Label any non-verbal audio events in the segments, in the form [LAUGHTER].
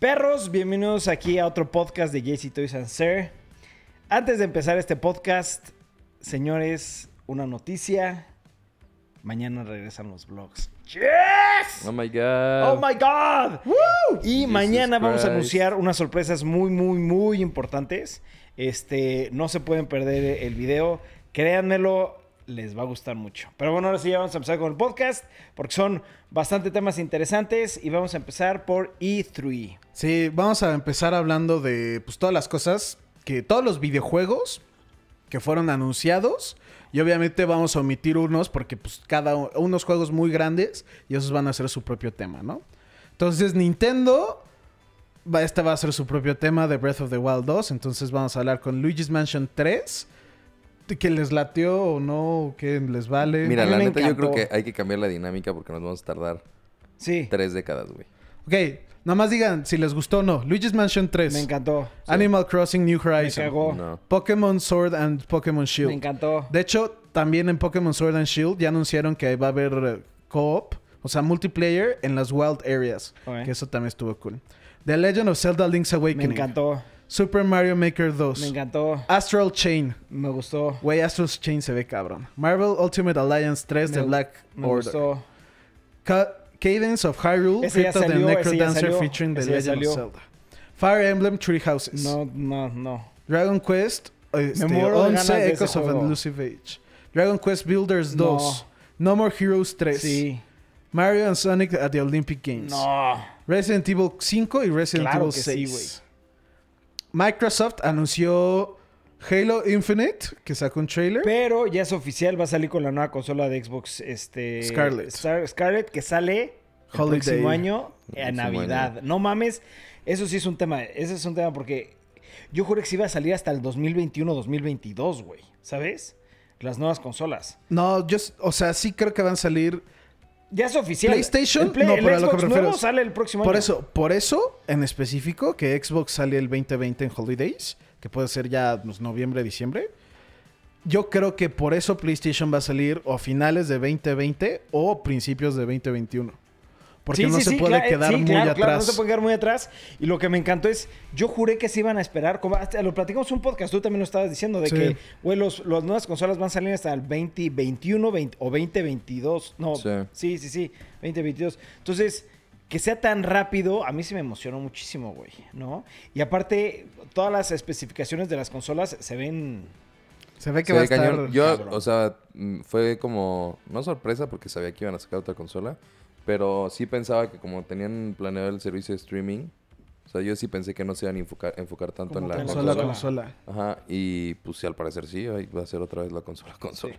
Perros, bienvenidos aquí a otro podcast de JC Toys and Sir. Antes de empezar este podcast, señores, una noticia. Mañana regresan los vlogs. ¡Yes! Oh my god. ¡Oh my God! Y Jesus mañana vamos a anunciar unas sorpresas muy, muy, muy importantes. Este, no se pueden perder el video. Créanmelo, les va a gustar mucho. Pero bueno, ahora sí ya vamos a empezar con el podcast porque son bastante temas interesantes y vamos a empezar por E E3. Sí, vamos a empezar hablando de pues, todas las cosas que todos los videojuegos que fueron anunciados y obviamente vamos a omitir unos porque pues cada unos juegos muy grandes y esos van a ser su propio tema, ¿no? Entonces Nintendo este va a ser su propio tema de Breath of the Wild 2, entonces vamos a hablar con Luigi's Mansion 3 de que les latió o no, que les vale. Mira, la me neta yo creo que hay que cambiar la dinámica porque nos vamos a tardar Sí, tres décadas, güey. Ok, nomás digan si les gustó o no. Luigi's Mansion 3, me encantó. Animal Crossing New Me Horizon, cagó. No. Pokémon Sword and Pokémon Shield. Me encantó. De hecho, también en Pokémon Sword and Shield ya anunciaron que va a haber eh, co-op, o sea, multiplayer en las Wild Areas. Que eso también estuvo cool. The Legend of Zelda Link's Me Awakening. encantó. Super Mario Maker 2. Me encantó. Astral Chain. Me gustó. Güey, Astral Chain se ve cabrón. Marvel Ultimate Alliance 3 de Me- Black Me Order. gustó. Ca- Cadence of Hyrule, Ese ya Crypt of the Necrodancer featuring The Legend of Zelda. Fire Emblem Three Houses. No, no, no. Dragon Quest este, muero de ganas 11 de ese Echoes of juego. an Elusive Age. Dragon Quest Builders No. 2. No More Heroes 3. Sí. Mario and Sonic at the Olympic Games. No. Resident Evil 5 y Resident Claro Evil que sí, 6. Microsoft anunció Halo Infinite, que sacó un trailer. Pero ya es oficial, va a salir con la nueva consola de Xbox este Scarlett. Star- Scarlett que sale el Holiday. próximo año El próximo Navidad. No mames, eso sí es un tema, ese es un tema porque yo juré que se iba a salir hasta el 2021-2022, güey, ¿sabes? Las nuevas consolas. No, yo, o sea, sí creo que van a salir. Ya es oficial. PlayStation, Play- no, pero a lo que Xbox me refiero nuevo es- sale el próximo Por año. eso, por eso, en específico, que Xbox sale el 2020 en Holidays, que puede ser ya pues, noviembre, diciembre. Yo creo que por eso PlayStation va a salir o a finales de 2020 o principios de 2021. Porque Sí, no sí, se sí, puede quedar sí, muy claro, atrás. claro, no se puede quedar muy atrás. Y lo que me encantó es, yo juré que se iban a esperar, como hasta lo platicamos en un podcast, tú también lo estabas diciendo, de Sí. que, güey, los, las nuevas consolas van a salir hasta el 2021 20 o 2022. No, Sí. sí, sí, sí, 2022. Entonces, que sea tan rápido, a mí sí me emocionó muchísimo, güey, ¿no? Y aparte, todas las especificaciones de las consolas se ven... Se ve que Se va a estar. cañón. Yo, cabrón. o sea, fue como, no sorpresa porque sabía que iban a sacar otra consola, pero sí pensaba que como tenían planeado el servicio de streaming, o sea, yo sí pensé que no se iban a enfocar, enfocar tanto Como en la Consola, consola. consola. Ajá, y pues sí, al parecer sí, ahí va a ser otra vez la consola [LAUGHS] consola.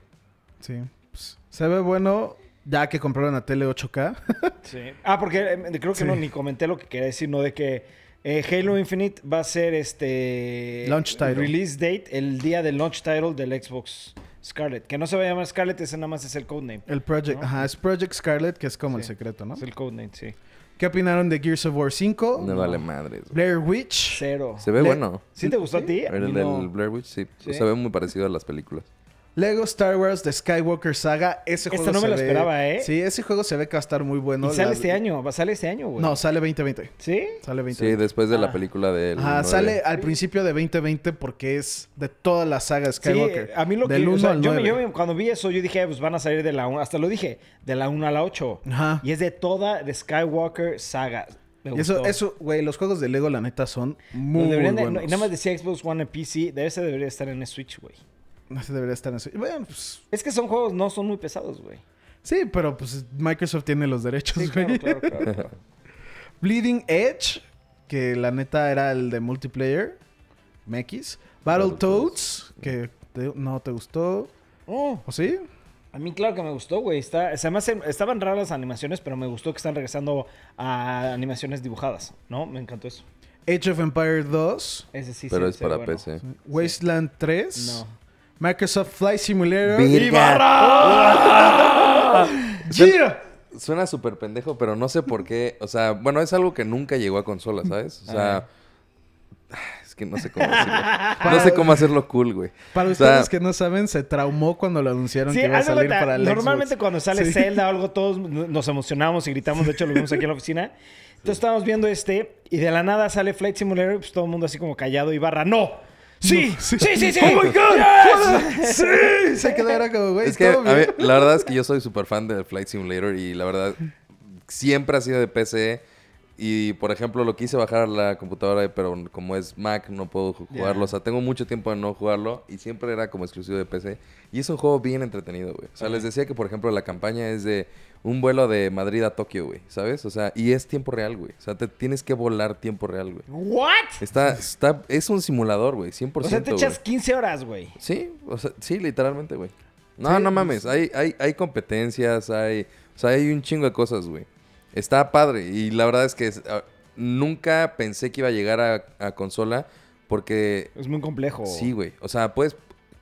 Sí. Pues, se ve bueno ya que compraron la tele 8K. Sí. Ah, porque eh, creo que Sí. no ni comenté lo que quería decir, ¿no? De que eh, Halo Infinite va a ser este. Launch title. Release date, el día del launch title del Xbox Scarlet. Que no se va a llamar Scarlet, ese nada más es el codename. el Project, ¿No? ajá, es Project Scarlet, que es como el secreto, ¿no? Es el codename, sí. ¿Qué opinaron de Gears of War 5? Me vale madres. Blair Witch. Cero. Se ve Le- bueno. ¿Sí te gustó a ti? A El del no. Blair Witch, sí. Sí. Se ve muy parecido a las películas. Lego Star Wars The Skywalker Saga. Ese Este juego no me se lo ve- esperaba, ¿eh? Sí, ese juego se ve que va a estar muy bueno. y sale La- este año, va- sale este año, güey. No, sale 2020. ¿Sí? Sale Sí, 2020. después de Ah. la película de Ajá, sale al principio de 2020 porque es de toda la saga Skywalker. Sí, a mí lo que. Del o 1 sea, al yo, me- 9. yo me- cuando vi eso, yo dije, pues van a salir de la 1. Hasta lo dije, de la 1 a la 8. Ajá. Y es de toda de Skywalker saga. Me Y eso, gustó. eso, güey, los juegos de Lego, la neta, son muy deberían de- buenos. y nada más decía Xbox One en PC, debe ser debería estar en Switch, güey. Ese debería estar en su- Bueno, pues, Es que son juegos, no son muy pesados, güey. sí, pero pues Microsoft tiene los derechos, Sí, güey. claro, claro, claro, claro. [LAUGHS] Bleeding Edge, que la neta era el de multiplayer. MX. Battletoads, que te- no te gustó. Oh, ¿O sí? a mí claro que me gustó, güey. Está, se me hacen- estaban raras las animaciones, pero me gustó que están regresando a animaciones dibujadas, ¿no? Me encantó eso. Age of Empire 2. Ese sí Pero se- es se para bueno. PC. Wasteland 3. No. Microsoft Flight Simulator. [LAUGHS] ¡Gira! Suena súper pendejo, pero no sé por qué. O sea, bueno, es algo que nunca llegó a consola, ¿sabes? O sea, Es que no sé cómo decirlo. no sé cómo hacerlo cool, güey. Para O sea, ustedes que no saben, se traumó cuando lo anunciaron Sí, que iba a salir para el normalmente Xbox. cuando sale Sí. Zelda o algo, [LAUGHS] todos nos emocionamos y gritamos. De hecho, lo vimos aquí en la oficina. Entonces estábamos viendo este y de la nada sale Flight Simulator y pues todo el mundo así como callado y barra. ¡No! ¡Sí! Sí. ¡Sí, sí, sí! ¡Oh, my God! ¡Yes! Sí, se quedó era como, güey, Es que todo a mí- la verdad es que yo soy súper fan de Flight Simulator y la verdad siempre ha sido de PC. Y por ejemplo, lo quise bajar a la computadora, pero como es Mac, no puedo ju- jugarlo. O sea, tengo mucho tiempo de no jugarlo y siempre era como exclusivo de PC. Y es un juego bien entretenido, güey. O sea, les decía que, por ejemplo, la campaña es de un vuelo de Madrid a Tokio, güey. ¿Sabes? O sea, y es tiempo real, güey. O sea, te tienes que volar tiempo real, güey. ¿What? Está, está, es un simulador, güey. 100%. O sea, te güey. echas 15 horas, güey. Sí, o sea, sí, literalmente, güey. No, Sí, no mames, hay, hay, hay competencias, hay, o sea, hay un chingo de cosas, güey. Está padre y la verdad es que ah, nunca pensé que iba a llegar a, a consola porque Es muy complejo. sí, güey. O sea, puedes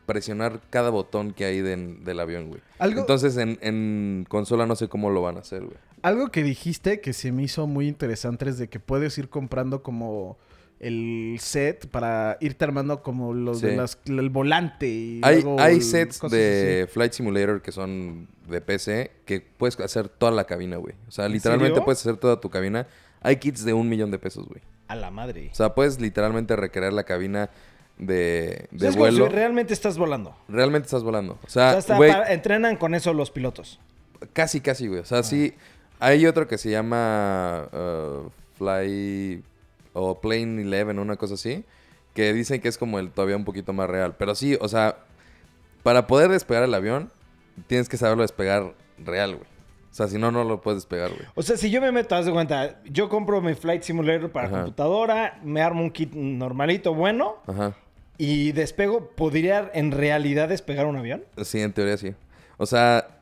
presionar cada botón que hay de- del avión, güey. Algo- Entonces en, en consola no sé cómo lo van a hacer, güey. Algo que dijiste que se me hizo muy interesante es de que puedes ir comprando como el set para irte armando como los de Sí. las, el volante y Hay, luego hay sets de Flight Simulator que son de PC que puedes hacer toda la cabina, güey. O sea, ¿En literalmente serio? puedes hacer toda tu cabina. Hay kits de un millón de pesos, güey. A la madre. O sea, puedes literalmente recrear la cabina de, O de sea, vuelo. si realmente estás volando. Realmente estás volando. O O sea, güey, para- entrenan con eso los pilotos. casi, casi, güey. O sea, sí. Hay otro que se llama uh, Fly o Plane 11, una cosa así. Que dicen que es como el todavía un poquito más real. Pero sí, o sea, para poder despegar el avión, tienes que saberlo despegar real, güey. O sea, si no, no lo puedes despegar, güey. O sea, si yo me meto, haz de cuenta, yo compro mi Flight Simulator para Ajá. computadora, me armo un kit normalito, bueno, Ajá. y despego, ¿podría en realidad despegar un avión? Sí, en teoría sí. O sea,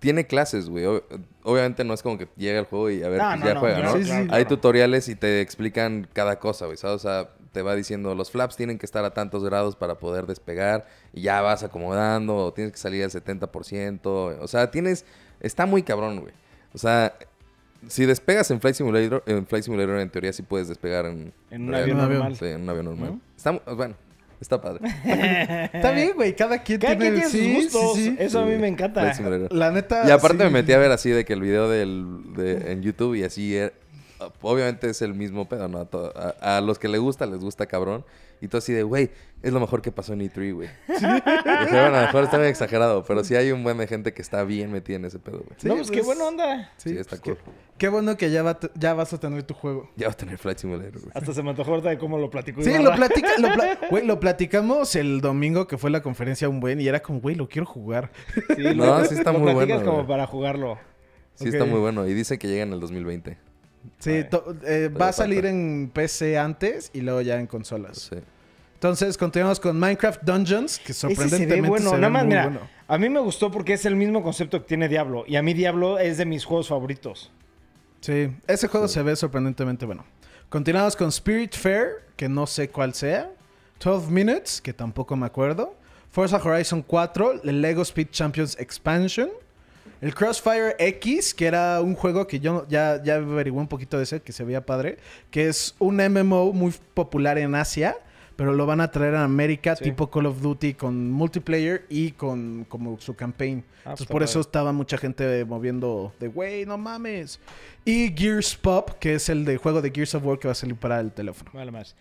tiene clases, güey. Ob- obviamente no es como que llega el juego y a ver, No, pues no, ya no, juega, ¿no? Sí, sí. Hay claro. tutoriales y te explican cada cosa, güey, ¿sabes? O sea, te va diciendo los flaps tienen que estar a tantos grados para poder despegar y ya vas acomodando, o tienes que salir al 70%. O sea, tienes... Está muy cabrón, güey. O sea, si despegas en Flight Simulator, en Flight Simulator en teoría sí puedes despegar en... En un avión normal. Sí, en un avión normal. ¿No? Está, mu- bueno, está padre. [LAUGHS] Está bien, güey. Cada quien Cada tiene, quien tiene sí, sus gustos. sí, sí. Eso a mí me encanta. La neta. Y aparte sí. me metí a ver así de que el video del, de- en YouTube y así, eh, obviamente es el mismo pedo, ¿no? A, to- a- a los que les gusta, les gusta cabrón. Y todo así de, güey, es lo mejor que pasó en E3, güey. [LAUGHS] Dije, bueno, a lo mejor está muy exagerado, pero sí hay un buen de gente que está bien metida en ese pedo, güey. Sí, no, pues, qué pues, buena onda. Sí, está pues, cool. Qué, qué bueno que ya, va ya vas a tener tu juego. Ya va a tener Flight Simulator, güey. Hasta se me antojó ahorita de cómo lo platico. Sí, lo, platica, lo, pla- [LAUGHS] güey, lo platicamos el domingo que fue la conferencia un buen y era como, güey, lo quiero jugar. Sí, No, lo- sí está lo muy platicas bueno, como güey. para jugarlo. Sí, está muy bueno. Y dice que llega en el 2020. Sí, eh, va a salir en PC antes y luego ya en consolas. Sí. Entonces, continuamos con Minecraft Dungeons, que Ese se sorprendentemente ve bueno. se ve Nada más, muy mira, bueno. a mí me gustó porque es el mismo concepto que tiene Diablo. Y a mí Diablo es de mis juegos favoritos. Sí, ese juego se ve sorprendentemente bueno. Continuamos con Spirit Fair, que no sé cuál sea. 12 Minutes, que tampoco me acuerdo. Forza Horizon 4, el Lego Speed Champions Expansion. El Crossfire X, que era un juego que yo ya, ya averigué un poquito de ese, que se veía padre. Que es un MMO muy popular en Asia, pero lo van a traer a América, Sí. tipo Call of Duty, con multiplayer y con como su campaign. Ah, Entonces está por eso estaba mucha gente moviendo de, güey, no mames. Y Gears Pop, que es el de juego de Gears of War que va a salir para el teléfono. Vale más.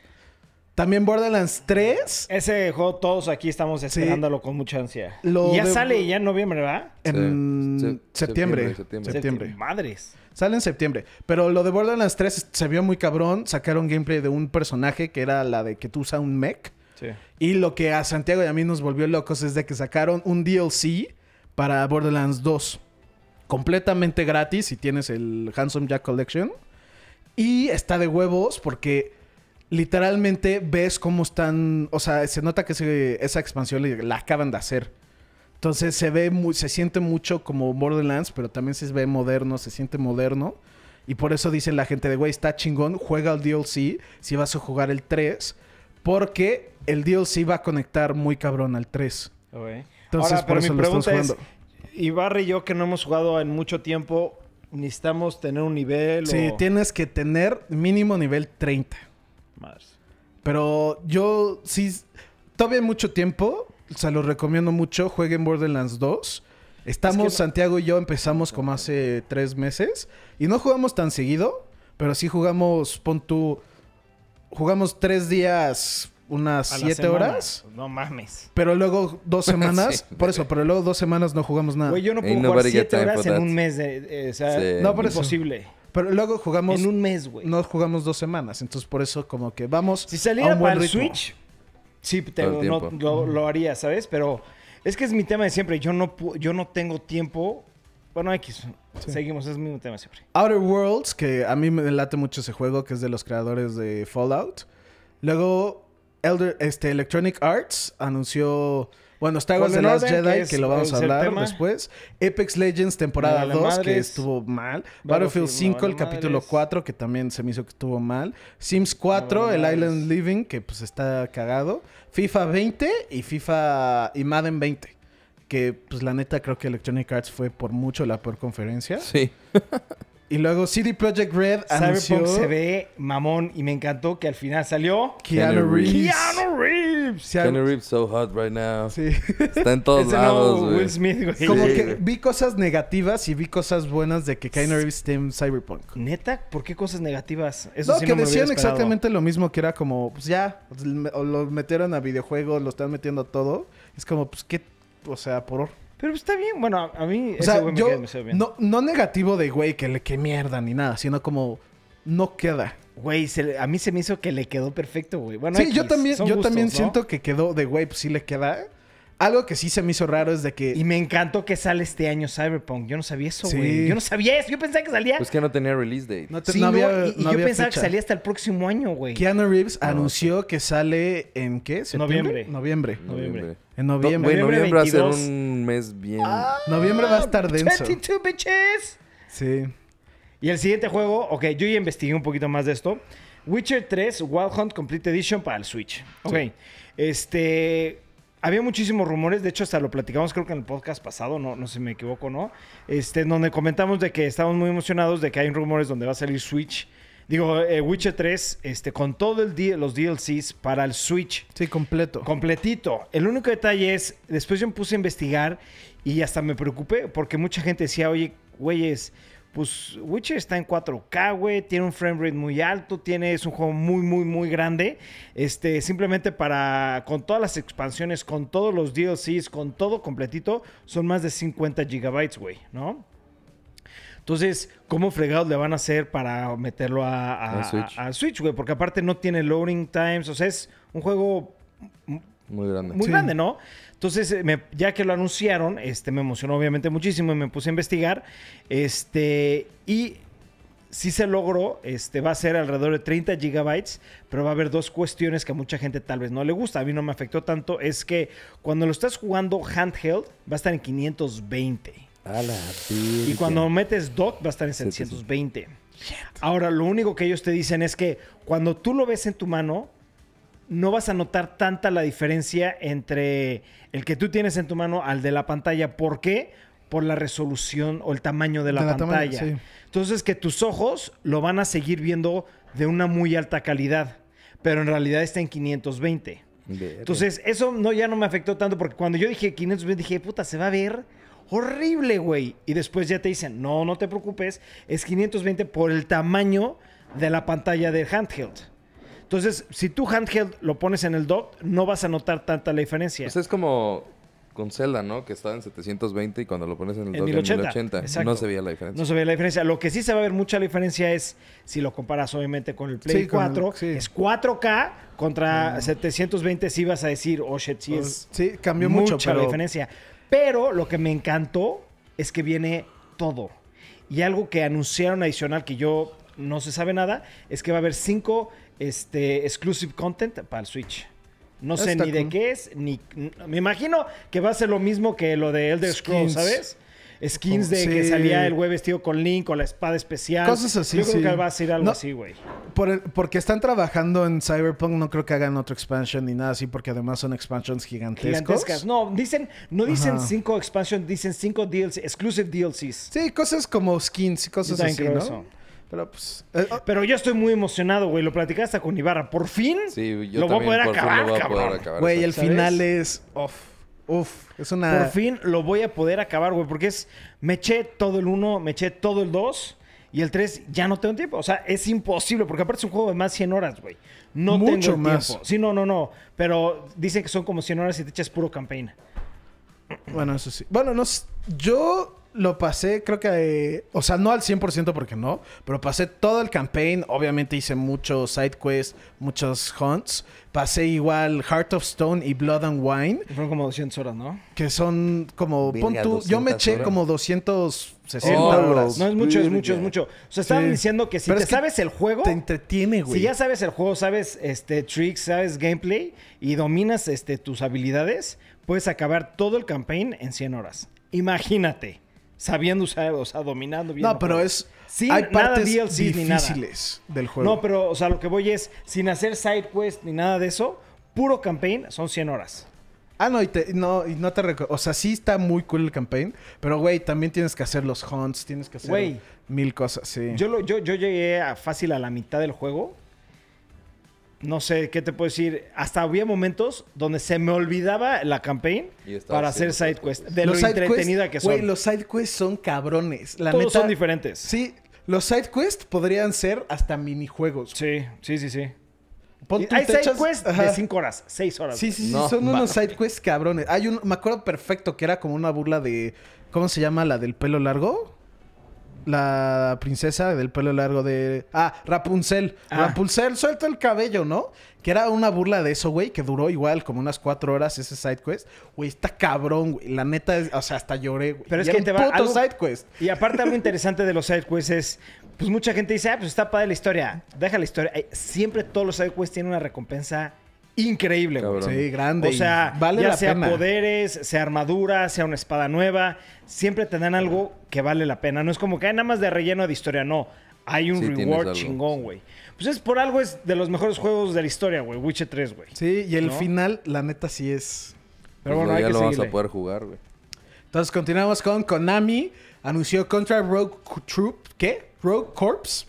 También Borderlands 3 Ese juego todos aquí estamos esperándolo con mucha ansia. Lo y ya de- sale ya en noviembre, ¿verdad? en Sí, se- septiembre. septiembre, Septiembre. Septiembre. Madres. Sale en septiembre. Pero lo de Borderlands 3 se vio muy cabrón. Sacaron gameplay de un personaje que era la de que tú usas un mech. Sí. Y lo que a Santiago y a mí nos volvió locos es de que sacaron un DLC para Borderlands 2. Completamente gratis si tienes el Handsome Jack Collection. Y está de huevos porque literalmente ves cómo están... O sea, se nota que esa expansión la acaban de hacer. Entonces se ve muy, se siente mucho como Borderlands, pero también se ve moderno, se siente moderno. Y por eso dicen la gente de, güey, está chingón, juega el DLC si vas a jugar el 3. Porque el DLC va a conectar muy cabrón al 3. Ok. Entonces, Ahora, por pero eso mi lo estamos pregunta es, jugando. Ibarra y yo que no hemos jugado en mucho tiempo, necesitamos tener un nivel Sí, o... tienes que tener mínimo nivel 30. Pero yo sí, todavía hay mucho tiempo, se los recomiendo mucho, jueguen Borderlands 2. Estamos, no- Santiago y yo empezamos como hace tres meses y no jugamos tan seguido, pero sí jugamos, pon tú, jugamos tres días, unas A siete horas, No mames. pero luego dos [LAUGHS] semanas, Sí. por eso, pero luego dos semanas no jugamos nada. Güey, yo no puedo Ain't jugar nobody got 7 time horas en that. un mes. De, eh, o sea, Sí. No, por eso. imposible. Pero luego jugamos, En un mes, güey. no jugamos dos semanas, entonces por eso como que vamos Si a saliera un buen para el ritmo. Switch, sí, te- Todo el no- lo, lo haría, ¿sabes? Pero es que es mi tema de siempre. Yo no, yo no tengo tiempo. Bueno, X. Seguimos, es mi tema de siempre. Outer Worlds, que a mí me late mucho ese juego, que es de los creadores de Fallout. Luego, Elder, este, Electronic Arts anunció, bueno, Star Wars The Last Jedi, que lo vamos a hablar tema. después. Apex Legends temporada Me vale 2, que estuvo mal. Battlefield, Battlefield me 5, vale el capítulo madres. 4, que también se me hizo que estuvo mal. Sims 4, vale el. Island Living, que pues está cagado. FIFA 20 y FIFA y Madden 20. Que pues la neta creo que Electronic Arts fue por mucho la peor conferencia. Sí. [LAUGHS] Y luego CD Projekt Red anunció Cyberpunk se ve mamón y me encantó que al final salió Keanu Keanu Reeves. Keanu Reeves. Keanu Reeves so hot right now. sí. Está en [LAUGHS] todos lados, güey. Will Smith, güey. Como Sí, que vi cosas negativas y vi cosas buenas de que Keanu Reeves esté en Cyberpunk. ¿Neta? ¿Por qué cosas negativas? Eso no, sí que no decían exactamente lo mismo, que era como, pues ya, lo metieron a videojuegos, lo están metiendo a todo. Es como, pues qué, o sea, por... Pero está bien. Bueno, a mí O ese sea, me yo, queda demasiado bien. no, no negativo de, güey, que le que mierda ni nada, sino como, no queda. Güey, se a mí se me hizo que le quedó perfecto, güey. Bueno, sí, X, yo también, yo gustos, también ¿no? siento que quedó de, güey, pues sí le queda. Algo que sí se me hizo raro es de que... Y me encantó que sale este año Cyberpunk. Yo no sabía eso, Sí. güey. Yo no sabía eso. Yo pensaba que salía... Pues que no tenía release date. no te- Sí, no había- y, y no yo había pensaba fecha. que salía hasta el próximo año, güey. Keanu Reeves No, anunció que sale en qué? ¿Septiembre? Noviembre. Noviembre. Noviembre. En No, noviembre. güey, Noviembre noviembre va a ser 22. un mes bien. Noviembre va a estar denso. 22 bitches. Sí. Y el siguiente juego, ok, yo ya investigué un poquito más de esto. Witcher 3 Wild Hunt Complete Edition para el Switch. Ok. Este. Había muchísimos rumores, de hecho hasta lo platicamos creo que en el podcast pasado, no, no sé si me equivoco, ¿no? Este, donde comentamos de que estamos muy emocionados de que hay rumores donde va a salir Switch. Digo, eh, Witcher 3, este, con todos los DLCs para el Switch. Sí, completo. Completito. El único detalle es, después yo me puse a investigar y hasta me preocupé porque mucha gente decía, oye, güeyes, pues Witcher está en 4K, güey, tiene un frame rate muy alto, tiene, es un juego muy, muy, muy grande. Este, simplemente para, con todas las expansiones, con todos los DLCs, con todo completito, son más de 50 gigabytes, güey, ¿no? Entonces, ¿cómo fregados le van a hacer para meterlo a, Switch. a- a Switch, güey? Porque aparte no tiene loading times, o sea, es un juego Muy grande. muy Sí. grande, ¿no? Entonces, eh, me- ya que lo anunciaron, este, me emocionó obviamente muchísimo y me puse a investigar. Este, y sí se logró, este, va a ser alrededor de 30 gigabytes, pero va a haber dos cuestiones que a mucha gente tal vez no le gusta. A mí no me afectó tanto. Es que cuando lo estás jugando handheld, va a estar en 520. A la Y cuando metes dock va a estar en 700. 720. Ahora, lo único que ellos te dicen es que cuando tú lo ves en tu mano, no vas a notar tanta la diferencia entre el que tú tienes en tu mano al de la pantalla. ¿Por qué? Por la resolución o el tamaño de la De la tamaño, pantalla. sí. Entonces, que tus ojos lo van a seguir viendo de una muy alta calidad, pero en realidad está en 520. Verga. Entonces, eso no, ya no me afectó tanto porque cuando yo dije 520, dije, puta, se va a ver horrible, güey. Y después ya te dicen, no, no te preocupes, es 520 por el tamaño de la pantalla del handheld. Entonces, si tu handheld lo pones en el dock, no vas a notar tanta la diferencia. Pues es como con Zelda, ¿no? Que estaba en 720 y cuando lo pones en el En dock 1080, en 1080 exacto. no se veía la diferencia. No se ve la diferencia. Lo que sí se va a ver mucha la diferencia es si lo comparas obviamente con el Play Sí, con el- 4. sí. Es 4K contra 720 sí vas a decir, oh shit, sí es Sí, cambió mucho, mucha pero... la diferencia. Pero lo que me encantó es que viene todo. Y algo que anunciaron adicional que yo no se sabe nada es que va a haber cinco este, exclusive content para el Switch. No sé Está ni de qué es, ni... Me imagino que va a ser lo mismo que lo de Elder Scrolls. ¿sabes? Skins de que salía el güey vestido con Link o la espada especial. Cosas así, Yo creo sí. que va a ser algo No, así, güey. Por porque están trabajando en Cyberpunk, no creo que hagan otro expansion ni nada así, porque además son expansions gigantescos. Gigantescas. No, dicen, no dicen Ajá. cinco expansion, dicen cinco DLC, exclusive DLCs. Sí, cosas como skins y cosas así, ¿no? eso. Pero pues. eh, oh, Pero yo estoy muy emocionado, güey. Lo platicé hasta con Ibarra. Por fin Sí, yo lo voy a también poder por fin acabar, lo voy a cabrón. poder acabar. Güey, el final es. Uf. Uf. Es una. Por fin lo voy a poder acabar, güey. Porque es. Me eché todo el 1, me eché todo el 2. Y el 3 ya no tengo tiempo. O sea, es imposible. Porque aparte es un juego de más 100 horas, güey. No Mucho tengo el más. tiempo. Sí, no, no, no. Pero dicen que son como 100 horas y te echas puro campaign. Bueno, eso sí. Bueno, no yo lo pasé, creo que, eh, o sea, no al 100% porque no, pero pasé todo el campaign. Obviamente hice muchos side quests, muchos hunts. Pasé igual Heart of Stone y Blood and Wine, Y fueron como 200 horas, ¿no? que son como, pon tú, yo me 200 eché horas. como 260 Oh, horas. No es mucho, es mucho, es mucho. O sea, estaban Sí. diciendo que si Pero te es que sabes el juego. Te entretiene, güey. Si ya sabes el juego, sabes este tricks, sabes gameplay y dominas este tus habilidades, puedes acabar todo el campaign en 100 horas. Imagínate, sabiendo usar, o sea, dominando bien. No, pero juego. es... Sin hay nada partes DLC ni nada. difíciles del juego. No, pero o sea, lo que voy es sin hacer side quest ni nada de eso, puro campaign son 100 horas. Ah, no, y, te- no, y no te reco- O sea, sí está muy cool el campaign. Pero, güey, también tienes que hacer los hunts, tienes que hacer mil cosas, sí. Yo, lo- yo, yo llegué a fácil a la mitad del juego. No sé qué te puedo decir. Hasta había momentos donde se me olvidaba la campaign para hacer side quest. De lo side entretenida que son. Güey, los side quests son cabrones. La Todos neta, son diferentes. Sí, los side quests podrían ser hasta minijuegos. Sí, sí, sí, sí. Pon Hay side echas- quests Ajá. de 5 horas, 6 horas. Sí, sí, sí, No, son va. unos side quests cabrones. Hay un, me acuerdo perfecto que era como una burla de, ¿cómo se llama la del pelo largo? La princesa del pelo largo de... Ah, Rapunzel. Ah. Rapunzel, suelta el cabello, ¿no? Que era una burla de eso, güey, que duró igual como unas cuatro horas ese side quest. Güey, está cabrón, güey. La neta, es- o sea, hasta lloré, güey. Pero es que te va- puto algo- side quest. Y aparte algo interesante de los side quests es, pues mucha gente dice, ah, pues está padre la historia. Deja la historia. Ay, Siempre todos los side quests tienen una recompensa increíble, güey. Cabrón. Sí, grande. O sea, vale ya la sea pena. poderes, sea armadura, sea una espada nueva, siempre te dan algo que vale la pena. No es como que hay nada más de relleno de historia, no. Hay un Sí, reward chingón, güey. Pues es por algo es de los mejores juegos de la historia, güey. Witcher 3, güey. Sí, y el ¿No? final, la neta, sí es... Pero Pues bueno, hay ya que lo vamos seguirle. a poder jugar, güey. Entonces continuamos con Konami. Anunció Contra Rogue Troop. ¿Qué? Rogue Corps.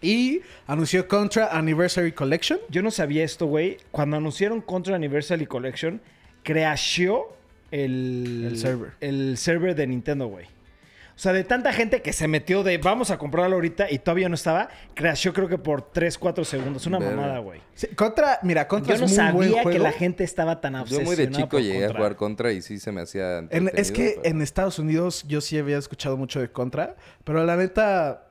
Y anunció Contra Anniversary Collection. Yo no sabía esto, güey. Cuando anunciaron Contra Anniversary Collection, crasheó el, El server. el server de Nintendo, güey. O sea, de tanta gente que se metió de vamos a comprarlo ahorita y todavía no estaba, crasheó creo que por 3, 4 segundos. Una mamada, güey. Sí, Contra, mira, Contra Yo no es muy buen sabía juego. que la gente estaba tan Yo obsesionada muy de chico por llegué Contra. a jugar contra y sí se me hacía. En- es que pero- en Estados Unidos yo sí había escuchado mucho de Contra, pero la neta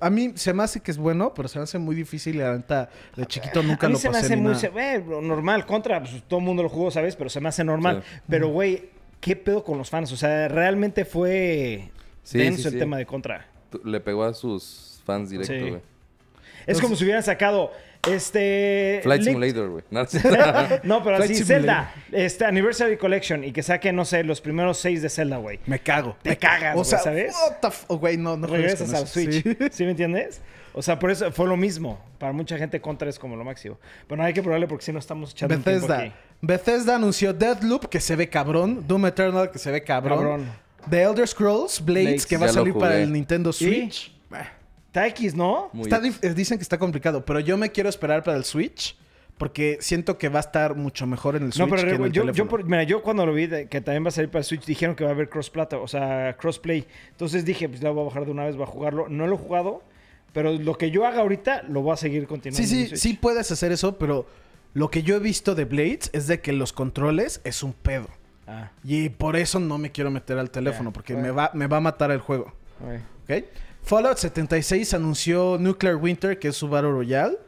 a mí se me hace que es bueno, pero se me hace muy difícil y la neta de chiquito nunca a mí lo se me pasé hace ni muy... nada. se- eh, normal, Contra, pues todo el mundo lo jugó, ¿sabes? Pero se me hace normal. Sí. Pero, güey, ¿qué pedo con los fans? O sea, realmente fue Sí, denso sí, el sí. tema de Contra. Le pegó a sus fans directo, Sí. güey. Es como si hubieran sacado este... Flight Link- Simulator, güey. [LAUGHS] No, No, pero Flight así, Simulator. Zelda, este Anniversary Collection y que saque, no sé, los primeros seis de Zelda, güey. Me cago. Te Me cagas, O sea, ¿sabes? oh, güey, no, no Regresas al. Switch. Sí. [LAUGHS] Sí. me entiendes? O sea, por eso fue lo mismo. Para mucha gente Contra es como lo máximo. Pero no hay que probarle porque si no estamos echando un tiempo Bethesda. aquí. Bethesda anunció Deathloop, que se ve cabrón. Doom Eternal, que se ve cabrón. Cabrón. The Elder Scrolls, Blades, Blades. que va a salir para el Nintendo ¿Y? Está X, ¿no? Muy- Está dicen que está complicado, pero yo me quiero esperar para el Switch. Porque siento que va a estar mucho mejor en el Switch No, pero que en el yo, por- mira, yo cuando lo vi de- que también va a salir para el Switch, dijeron que va a haber cross plata, o sea, crossplay. Entonces dije, pues la voy a bajar de una vez, voy a jugarlo. No lo he jugado, pero lo que yo haga ahorita lo voy a seguir continuando. Sí, sí, sí puedes hacer eso, pero lo que yo he visto de Blades es de que los controles es un pedo. Ah, Y por eso no me quiero meter al teléfono, Ya, porque bueno. me, va, me va a matar el juego. ¿ok? Fallout 76 anunció Nuclear Winter, que es su Battle Royale.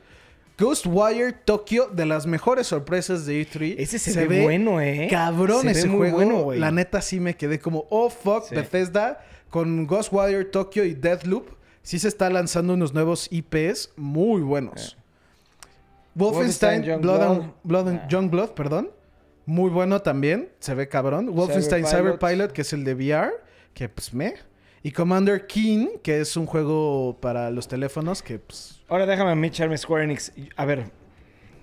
Ghostwire Tokyo, de las mejores sorpresas de E3. Ese se, ve, bueno, ¿eh? Cabrón Se ve ese muy juego. bueno, güey. la neta sí me quedé como, oh fuck, Sí. Bethesda con Ghostwire Tokyo y Deathloop. Sí se está lanzando unos nuevos IPs muy buenos. Wolfenstein, Wolfenstein, Blood, and. Blood and- Ah. Youngblood, perdón. Muy bueno también, se ve cabrón. Wolfenstein Cyberpilot. Cyberpilot, que es el de VR, que pues me. Y Commander Keen, que es un juego para los teléfonos, que pues... Ahora déjame a mí echarme Square Enix. A ver,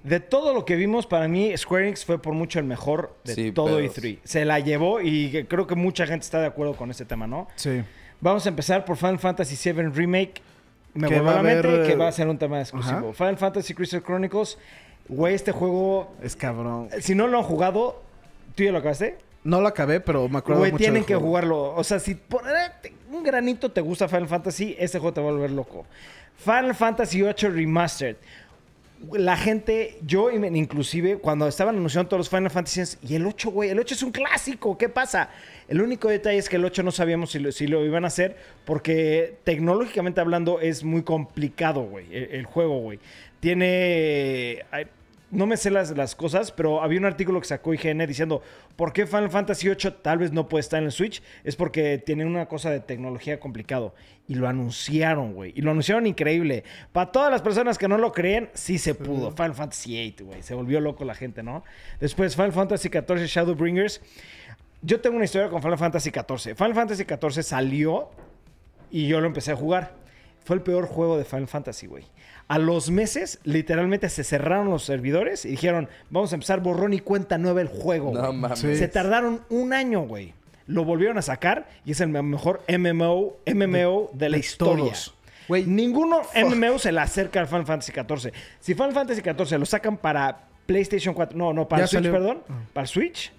de todo lo que vimos, para mí Square Enix fue por mucho el mejor de Sí, todo pedos. E3. Se la llevó y creo que mucha gente está de acuerdo con ese tema, ¿no? Sí. Vamos a empezar por Final Fantasy VII Remake. me Que va a a la mente haber, que eh, va a ser un tema exclusivo. ajá. Final Fantasy Crystal Chronicles, güey, este juego, Es cabrón. si no lo han jugado, ¿tú ya lo acabaste? No lo acabé, pero me acuerdo Güey, mucho tienen que jugarlo. O sea, si por eh, un granito te gusta Final Fantasy, este juego te va a volver loco. Final Fantasy VIII Remastered. La gente, yo inclusive, cuando estaban anunciando todos los Final Fantasy, y el 8, güey, el 8 es un clásico, ¿qué pasa? El único detalle es que el 8 no sabíamos si lo, si lo iban a hacer, porque tecnológicamente hablando es muy complicado, güey, el, el juego, güey. Tiene... no me sé las, las cosas, pero había un artículo que sacó IGN diciendo por qué Final Fantasy VIII tal vez no puede estar en el Switch. Es porque tiene una cosa de tecnología complicado. Y lo anunciaron, güey. Y lo anunciaron increíble. Para todas las personas que no lo creen, sí se pudo. Final Fantasy VIII, güey. Se volvió loco la gente, ¿no? Después Final Fantasy XIV Shadowbringers. Yo tengo una historia con Final Fantasy XIV. Final Fantasy XIV salió y yo lo empecé a jugar. Fue el peor juego de Final Fantasy, güey. A los meses, literalmente se cerraron los servidores y dijeron, vamos a empezar borrón y cuenta nueva el juego. No güey". mames. Se tardaron un año, güey. Lo volvieron a sacar y es el mejor MMO, MMO de la de historia. todos. Güey, Ninguno MMO se le acerca al Final Fantasy XIV. Si Final Fantasy XIV lo sacan para PlayStation 4, no, no, para Ya Switch, salió. perdón, para el Switch,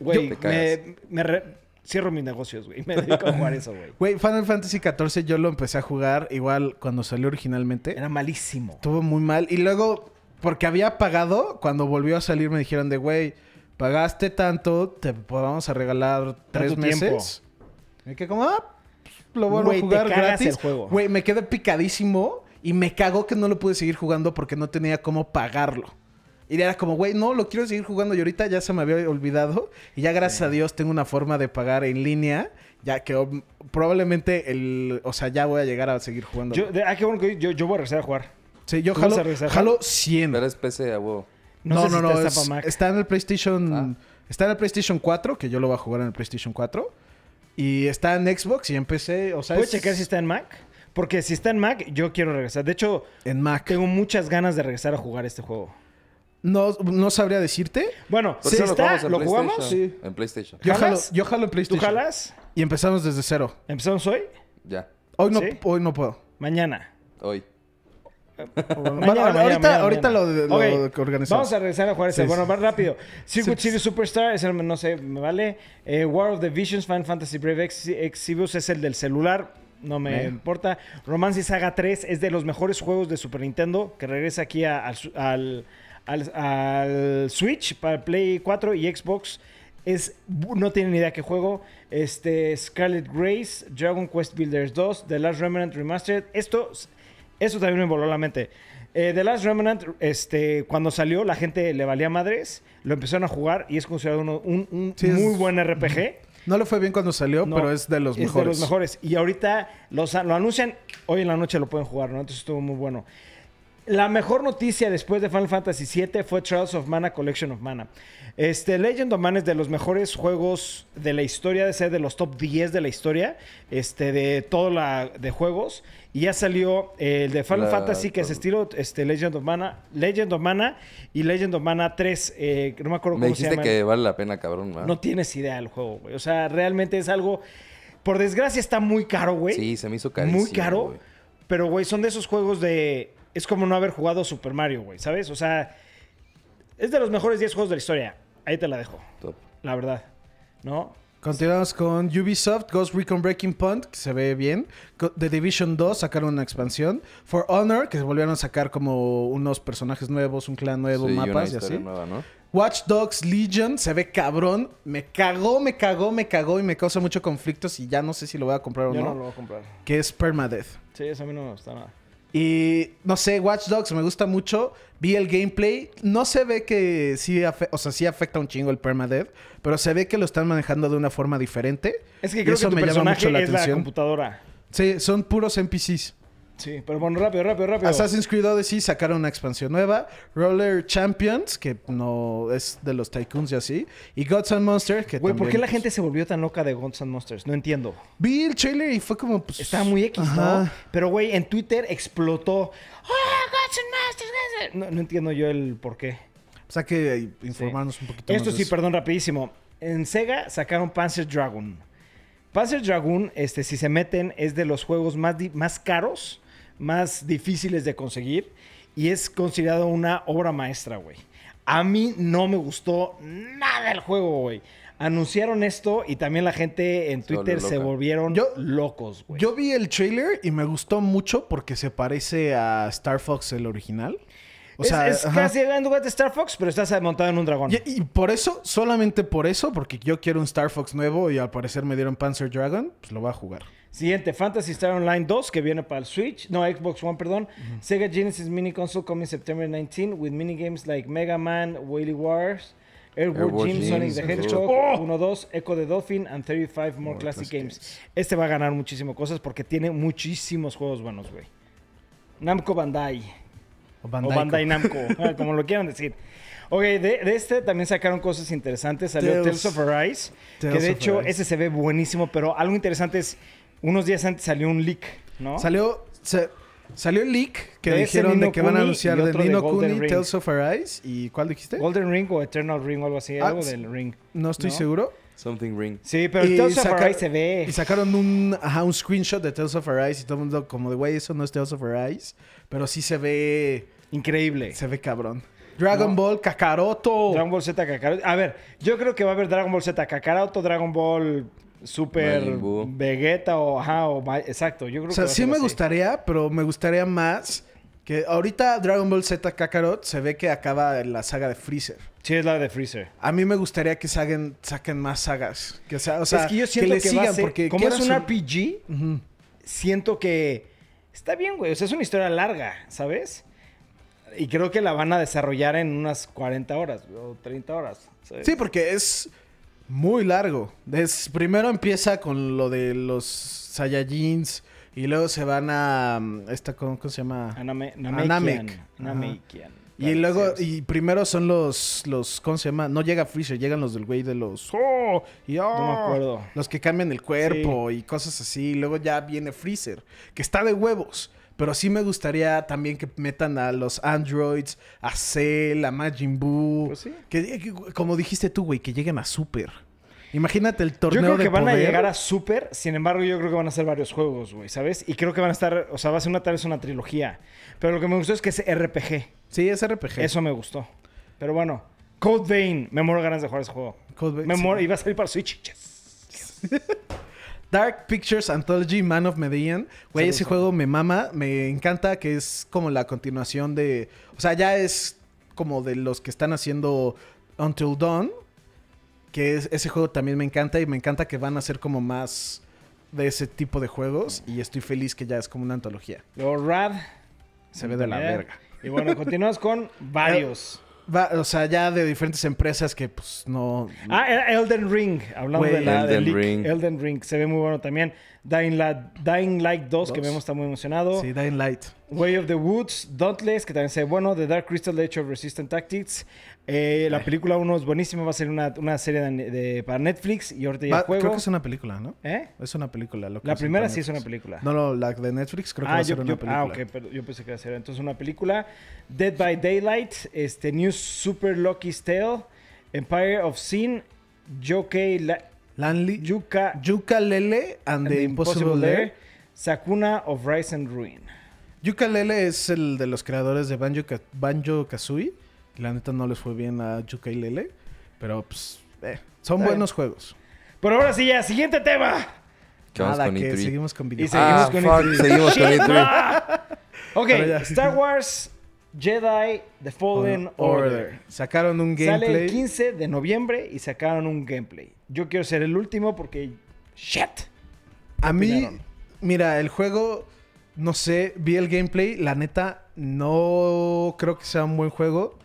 güey, me, me re- cierro mis negocios, güey. [LAUGHS] Me dedico a jugar eso, güey. Güey, Final Fantasy XIV yo lo empecé a jugar igual cuando salió originalmente. Era malísimo. Estuvo muy mal. Y luego, porque había pagado, cuando volvió a salir me dijeron de, güey, pagaste tanto, te vamos a regalar tres meses. Y que como, ah, pues, lo vuelvo a jugar gratis. el juego. Güey, me quedé picadísimo y me cagó que no lo pude seguir jugando porque no tenía cómo pagarlo. Y era como, güey, no, lo quiero seguir jugando y ahorita ya se me había olvidado. Y ya gracias a Dios tengo una forma de pagar en línea. Ya que probablemente el... O sea, ya voy a llegar a seguir jugando. Yo, de- ah, qué bueno que yo, yo voy a regresar a jugar. sí, yo ¿tú vas jalo, a jalo 100. Pero es PC a huevo. No, No, sé no, si no. está es- para Mac. está en el PlayStation. Ah. Está en el PlayStation 4, que yo lo voy a jugar en el PlayStation 4. Y está en Xbox y en PC. O sea, ¿Puedes es checar si está en Mac? Porque si está en Mac, yo quiero regresar. De hecho, en Mac. tengo muchas ganas de regresar a jugar este juego. No, no sabría decirte. Bueno, ¿Por si qué no está, jugamos en ¿lo PlayStation? jugamos? Sí. En PlayStation. Yo jalo, ¿Jalas? yo jalo en ¿Tú PlayStation. jalas? Y empezamos desde cero. ¿Empezamos hoy? Ya. Hoy no, ¿Sí? hoy no puedo. Mañana. Hoy. Bueno, Mañana, ahorita ahorita mañana. lo, lo Ok, que organizamos. Vamos a regresar a jugar ese. Sí, bueno, sí. más rápido. Circuit Sí, City sí. Superstar, ese no sé, me vale. Eh, War of the Visions, Final Fantasy Brave Ex- Exvius es el del celular. No me Eh. importa. Romance Saga 3 es de los mejores juegos de Super Nintendo que regresa aquí a- al, su- al, al- al Switch para Play 4 y Xbox. Es, no tienen ni idea qué juego. Este, Scarlet Grace, Dragon Quest Builders 2, The Last Remnant Remastered. Esto, esto también me voló la mente. Eh, The Last Remnant, este, cuando salió, la gente le valía madres, lo empezaron a jugar y es considerado uno- un, un Sí, es- muy buen RPG. No le fue bien cuando salió, No, pero es de los es mejores. de los mejores. Y ahorita los, lo anuncian, hoy en la noche lo pueden jugar, ¿no? Entonces estuvo muy bueno. La mejor noticia después de Final Fantasy VII fue Trials of Mana Collection of Mana. Este, Legend of Mana es de los mejores juegos de la historia, de ser de los top 10 de la historia, este, de todo la de juegos. Y ya salió el de Final La- Fantasy, que es estilo este, Legend of Mana, Legend of Mana y Legend of Mana 3, eh, no me acuerdo Me cómo se dijiste llama. que vale la pena, cabrón. ¿verdad? No tienes idea del juego, güey. O sea, realmente es algo. Por desgracia está muy caro, güey. Sí, se me hizo carísimo. Muy caro. Pero, güey, son de esos juegos de. Es como no haber jugado Super Mario, güey, ¿sabes? O sea, es de los mejores 10 juegos de la historia. Ahí te la dejo, Top. la verdad. ¿No? Continuamos con Ubisoft, Ghost Recon Breaking Point, que se ve bien. The Division 2 sacaron una expansión. For Honor, que volvieron a sacar como unos personajes nuevos, un clan nuevo, Sí, y una mapas y así. nueva, ¿no? Watch Dogs Legion se ve cabrón. Me cagó, me cagó, me cagó y me causa mucho conflictos y ya no sé si lo voy a comprar o Yo no. no lo voy a comprar. Que es Permadeath. Sí, eso a mí no me gusta nada. Y no sé, Watch Dogs me gusta mucho. Vi el gameplay. No se ve que sí, o sea, sí afecta un chingo el permadeath, pero se ve que lo están manejando de una forma diferente. Es que Y creo eso que tu me llama mucho la es la atención. computadora. Sí, son puros NPCs. Sí, pero bueno, rápido, rápido, rápido. Assassin's Creed Odyssey sacaron una expansión nueva. Roller Champions, que no es de los Tycoons y así. Y Gods and Monsters, que Güey, ¿por qué la pues, gente se volvió tan loca de Guns N' Monsters? No entiendo. Vi el trailer y fue como... Pues, Estaba muy X, ajá. ¿no? Pero, güey, en Twitter explotó. ¡Ah, Guns N' Monsters! Guns N'-". No, no entiendo yo el por qué. O sea que informarnos un poquito Esto más sí, eso. perdón, rapidísimo. En Sega sacaron Panzer Dragon. Panzer Dragoon, este, si se meten, es de los juegos más, más caros, más difíciles de conseguir y es considerado una obra maestra, güey. A mí no me gustó nada el juego, güey. Anunciaron esto y también la gente en Twitter se volvieron Yo- locos, güey. Yo vi el trailer y me gustó mucho porque se parece a Star Fox el original. O es, sea, es casi en lugar de Star Fox, pero estás montado en un dragón. Y, y por eso, solamente por eso, porque yo quiero un Star Fox nuevo y al parecer me dieron Panzer Dragon, pues lo voy a jugar. Siguiente, Fantasy Star Online 2, que viene para el Switch. No, Xbox One, perdón. Sega Genesis Mini Console coming September 19 with minigames like Mega Man, Wily Wars, Gym, Gym, Sonic the. Hedgehog, ¡Oh! 1-2, Echo the Dolphin, and 35 more classic games. Este va a ganar muchísimas cosas porque tiene muchísimos juegos buenos, güey. Namco Bandai. O O Bandai. Namco, [LAUGHS] ah, como lo quieran decir. Ok, de, de este también sacaron cosas interesantes. Salió Tales- Tales of Arise, que de hecho Arise. ese se ve buenísimo, pero algo interesante es, unos días antes salió un leak, ¿no? Salió, se- salió el leak que De dijeron de que van a anunciar de Nino Kuni, Ring. Tales of Arise. ¿Y cuál dijiste? Golden Ring o Eternal Ring o algo así, Ah, algo del ring. No estoy ¿No? seguro. Something ring. Sí, pero Y Tales of Arise se ve Y sacaron un, ajá, un screenshot de Tales of Arise y todo el mundo como de, güey, eso no es Tales of Arise. Pero sí se ve, increíble. se ve cabrón. Dragon No. Ball, Kakaroto. Dragon Ball Z Kakaroto. A ver, yo creo que va a haber Dragon Ball Z Kakaroto, Dragon Ball Buu. Vegeta o ajá, o exacto. Yo creo O que sea, a sí me así. gustaría, pero me gustaría más que ahorita Dragon Ball Z Kakarot se ve que acaba en la saga de Freezer. Sí, es la de Freezer. A mí me gustaría que saquen, saquen más sagas. Que, sea, o sea, es que yo siento le que, va a sigan, ser, porque como es un RPG, siento que está bien, güey. O sea, es una historia larga, ¿sabes? Y creo que la van a desarrollar en unas 40 horas o 30 horas. ¿sabes? Sí, porque es muy largo. Es, primero empieza con lo de los Saiyajins y luego se van a... um, Esta, ¿cómo, cómo se llama? Aname, Namek. Namekian. Ajá. Namekian. Y luego, y primero son los, los, ¿cómo se llama? No llega Freezer, llegan los del güey de los, oh, y oh, No me acuerdo. los que cambian el cuerpo y cosas así. Y luego ya viene Freezer, que está de huevos. Pero sí me gustaría también que metan a los androids, a Cell, a Majin Buu. Pues sí. que, que- como dijiste tú, güey, que lleguen a Super. Imagínate el Yo torneo creo que de van a llegar a Super, sin embargo, yo creo que van a ser varios juegos, güey, ¿sabes? Y creo que van a estar, o sea, va a ser una, tal vez una trilogía. Pero lo que me gustó es que es RPG. Sí, es RPG. Eso me gustó. Pero bueno, Code Vein, me muero ganas de jugar ese juego. Code Vein, Me sí. muero, y va a salir para Switch. Yes. [LAUGHS] Dark Pictures Anthology Man of Medellín. Güey, ese juego me mama, me encanta que es como la continuación de... O sea, ya es como de los que están haciendo Until Dawn. Que es- ese juego también me encanta y me encanta que van a ser como más de ese tipo de juegos. Y estoy feliz que ya es como una antología. Luego Rad. Se ve de la verga. Y bueno, continuamos con [LAUGHS] varios. Va- o sea, ya de diferentes empresas que pues no... Ah, El- Elden Ring. Hablando de la Elden. Ring. Elden Ring. Se ve muy bueno también. Dying, La- Dying Light 2, que Dos. vemos está muy emocionado. Sí, Dying Light. Way of the Woods, Dauntless, que también se ve bueno, The Dark Crystal Age of Resistant Tactics. Eh, la película 1 es buenísima, va a ser una, una serie de, de- para Netflix y ahorita ya Va- juego. creo que es una película, ¿no? ¿Eh? Es una película. lo que La primera sí es una película. No, no, la de Netflix creo que va ah, a ser yo, una yo- película. ah, ok, pero yo pensé que iba a ser. Entonces una película. Dead by Daylight, este, New Super Lucky's Tale, Empire of Sin, Yokai La- Lanley, Yuka Yuka Lele and, and the, the Impossible Lair. Sakuna of Rise and Ruin. Yuka Lele es el de los creadores de Banjo, Banjo Kazooie. La neta no les fue bien a Yuka y Lele. Pero pues, eh, son buenos juegos. Pero ahora sí, ya, siguiente tema. ¿Qué vamos Nada, con que E3? seguimos con Y videojuegos. seguimos Ah, con fuck, E3. seguimos con Shit. E3. Ok. Star Wars Jedi The Fallen Order. Sacaron un Sale el gameplay. 15 de noviembre y sacaron un gameplay. Yo quiero ser el último porque... Shit. A mí, mira, el juego, no sé, vi el gameplay. La neta, no creo que sea un buen juego.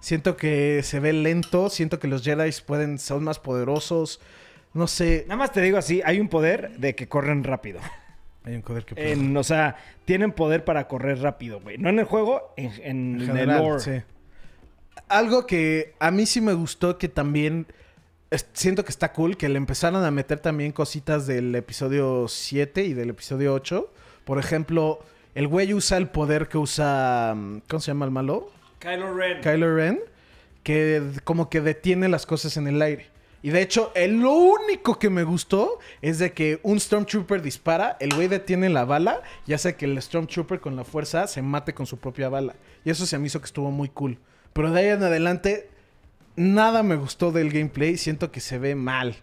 Siento que se ve lento. Siento que los Jedi pueden son más poderosos. No sé. Nada más te digo así, hay un poder de que corren rápido. Hay un poder que En- o sea, tienen poder para correr rápido, güey. No en el juego, en, en- En en el general, lore. sí. Algo que a mí sí me gustó que también es- siento que está cool que le empezaron a meter también cositas del episodio 7 y del episodio 8. Por ejemplo, el güey usa el poder que usa mm, ¿cómo se llama el malo? Kylo Ren. Kylo Ren, que como que detiene las cosas en el aire. Y de hecho, el, lo único que me gustó es de que un Stormtrooper dispara, el güey detiene la bala y hace que el Stormtrooper con la fuerza se mate con su propia bala. Y eso se me hizo que estuvo muy cool. Pero de ahí en adelante, nada me gustó del gameplay. Siento que se ve mal.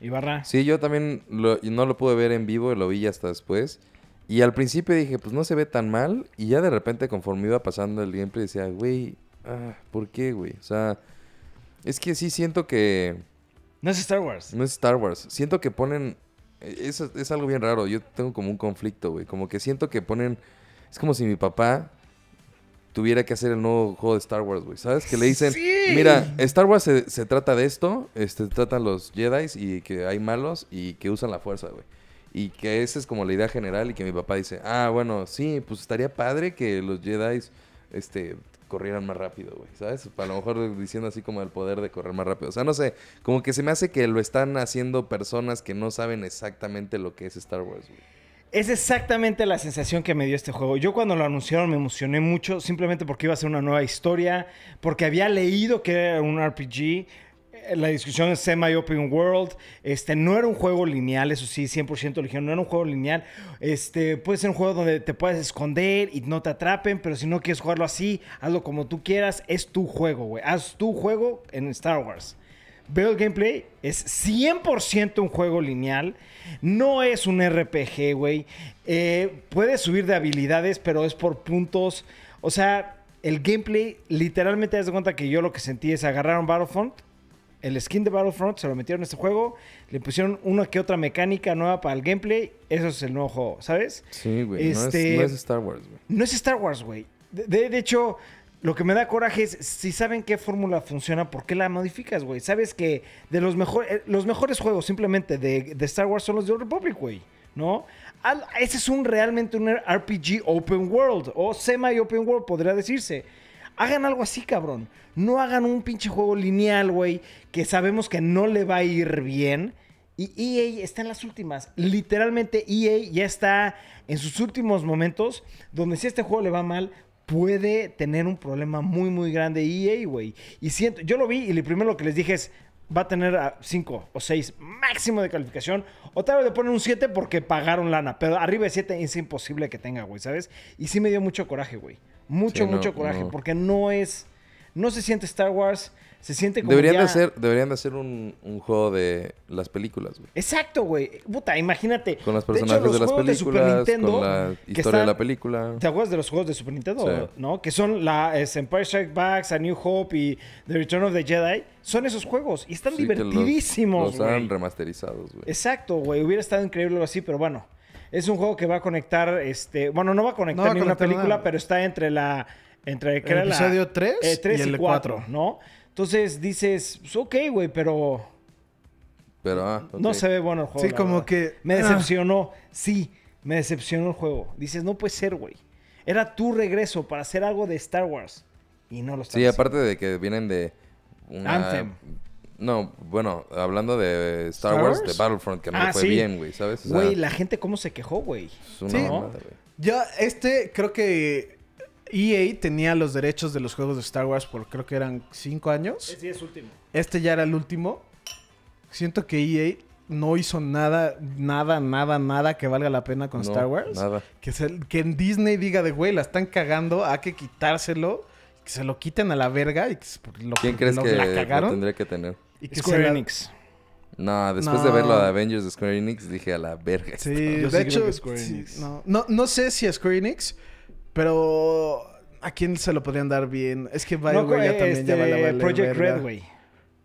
Ibarra. Sí, yo también no lo pude ver en vivo, lo vi hasta después. Y al principio dije, pues no se ve tan mal. Y ya de repente, conforme iba pasando el gameplay, decía, güey, ah, ¿por qué, güey? O sea, es que sí siento que No es Star Wars. no es Star Wars. Siento que ponen. Es, es algo bien raro. Yo tengo como un conflicto, güey. Como que siento que ponen. Es como si mi papá tuviera que hacer el nuevo juego de Star Wars, güey. ¿Sabes? Que le dicen, Sí. mira, Star Wars se, se trata de esto. Este, tratan los Jedi y que hay malos y que usan la fuerza, güey. Y que esa es como la idea general y que mi papá dice, ah, bueno, sí, pues estaría padre que los Jedi este, corrieran más rápido, güey, ¿sabes? A lo mejor diciendo así como el poder de correr más rápido. O sea, no sé, como que se me hace que lo están haciendo personas que no saben exactamente lo que es Star Wars, güey. Es exactamente la sensación que me dio este juego. Yo cuando lo anunciaron me emocioné mucho, simplemente porque iba a ser una nueva historia, porque había leído que era un RPG. La discusión es semi-open world. Este, no era un juego lineal, eso sí, 100% eligió. No era un juego lineal. Este, puede ser un juego donde te puedes esconder y no te atrapen, pero si no quieres jugarlo así, hazlo como tú quieras. Es tu juego, güey. Haz tu juego en Star Wars. Veo el gameplay, es 100% un juego lineal. No es un RPG, güey. Eh, puedes subir de habilidades, pero es por puntos. O sea, el gameplay, literalmente, te das cuenta que yo lo que sentí es agarraron Battlefront, el skin de Battlefront, se lo metieron en este juego, le pusieron una que otra mecánica nueva para el gameplay. Eso es el nuevo juego, ¿sabes? Sí, güey. No, Este- es, no es Star Wars, güey. No es Star Wars, güey. De, de- de hecho, lo que me da coraje es, si saben qué fórmula funciona, ¿por qué la modificas, güey? Sabes que de los, mejor, eh, los mejores juegos simplemente de, de Star Wars son los de Old Republic, güey, ¿no? Al- ese es un realmente un RPG open world o semi-open world, podría decirse. Hagan algo así, cabrón. No hagan un pinche juego lineal, güey, que sabemos que no le va a ir bien. Y EA está en las últimas. Literalmente EA ya está en sus últimos momentos donde si este juego le va mal puede tener un problema muy muy grande EA, güey. Y siento, yo lo vi y lo primero que les dije es va a tener 5 o 6 máximo de calificación o tal vez le ponen un 7 porque pagaron lana, pero arriba de 7 es imposible que tenga, güey, ¿sabes? Y sí me dio mucho coraje, güey. Mucho Sí, no, mucho coraje no. porque no es no se siente Star Wars, se siente como Deberían, ya- de hacer, deberían de hacer un, un juego de las películas, güey. Exacto, güey. Puta, imagínate. Con los De hecho, personajes de, las películas, Nintendo, con la historia de la película. ¿Te acuerdas de los juegos de Super Nintendo? Sí. ¿No? Que son la es Empire Strikes Back, A New Hope y The Return of the Jedi. Son esos juegos. Y están Sí, que los- divertidísimos, Los, han güey. remasterizados, güey. Exacto, güey. Hubiera estado increíble algo así, pero bueno. Es un juego que va a conectar, este... Bueno, no va a conectar No va a ni una conectar película, nada. pero está entre la... Entre, ¿qué El era la- episodio tres eh, tres y y, el de cuatro, cuatro. ¿no? Entonces dices, pues, ok, güey, pero... Pero, ah, ok. No se ve bueno el juego. Sí, la como verdad. que- Me ah. decepcionó. Sí, me decepcionó el juego. Dices, no puede ser, güey. Era tu regreso para hacer algo de Star Wars. Y no lo estás Sí, aparte de que vienen de... una- Anthem. No, bueno, hablando de Star, ¿Star Wars, Wars? de Battlefront, que no Ah, le fue sí. bien, güey, ¿sabes? O sea, Güey, la gente cómo se quejó, güey. es una Sí. mamada, güey. Ya, este, creo que EA tenía los derechos de los juegos de Star Wars por creo que eran cinco años. Sí, es último. Este ya era el último. Siento que EA no hizo nada, nada, nada, nada que valga la pena con No, Star Wars. Nada. Que, se- que en Disney diga de, güey, la están cagando, hay que quitárselo, que se lo quiten a la verga y que lo, ¿Quién crees lo- que la lo cagaron. tendría que tener? Y que Square Enix. No, después de No. ver lo de Avengers de Square Enix, dije a la verga. Sí, Yo sí de creo hecho, que Square sí, Enix. no, no, no sé si a Square Enix, pero ¿a quién se lo podrían dar bien? Es que No, BioWare ya eh, también ya este, vale, vale Project verga. Red, güey.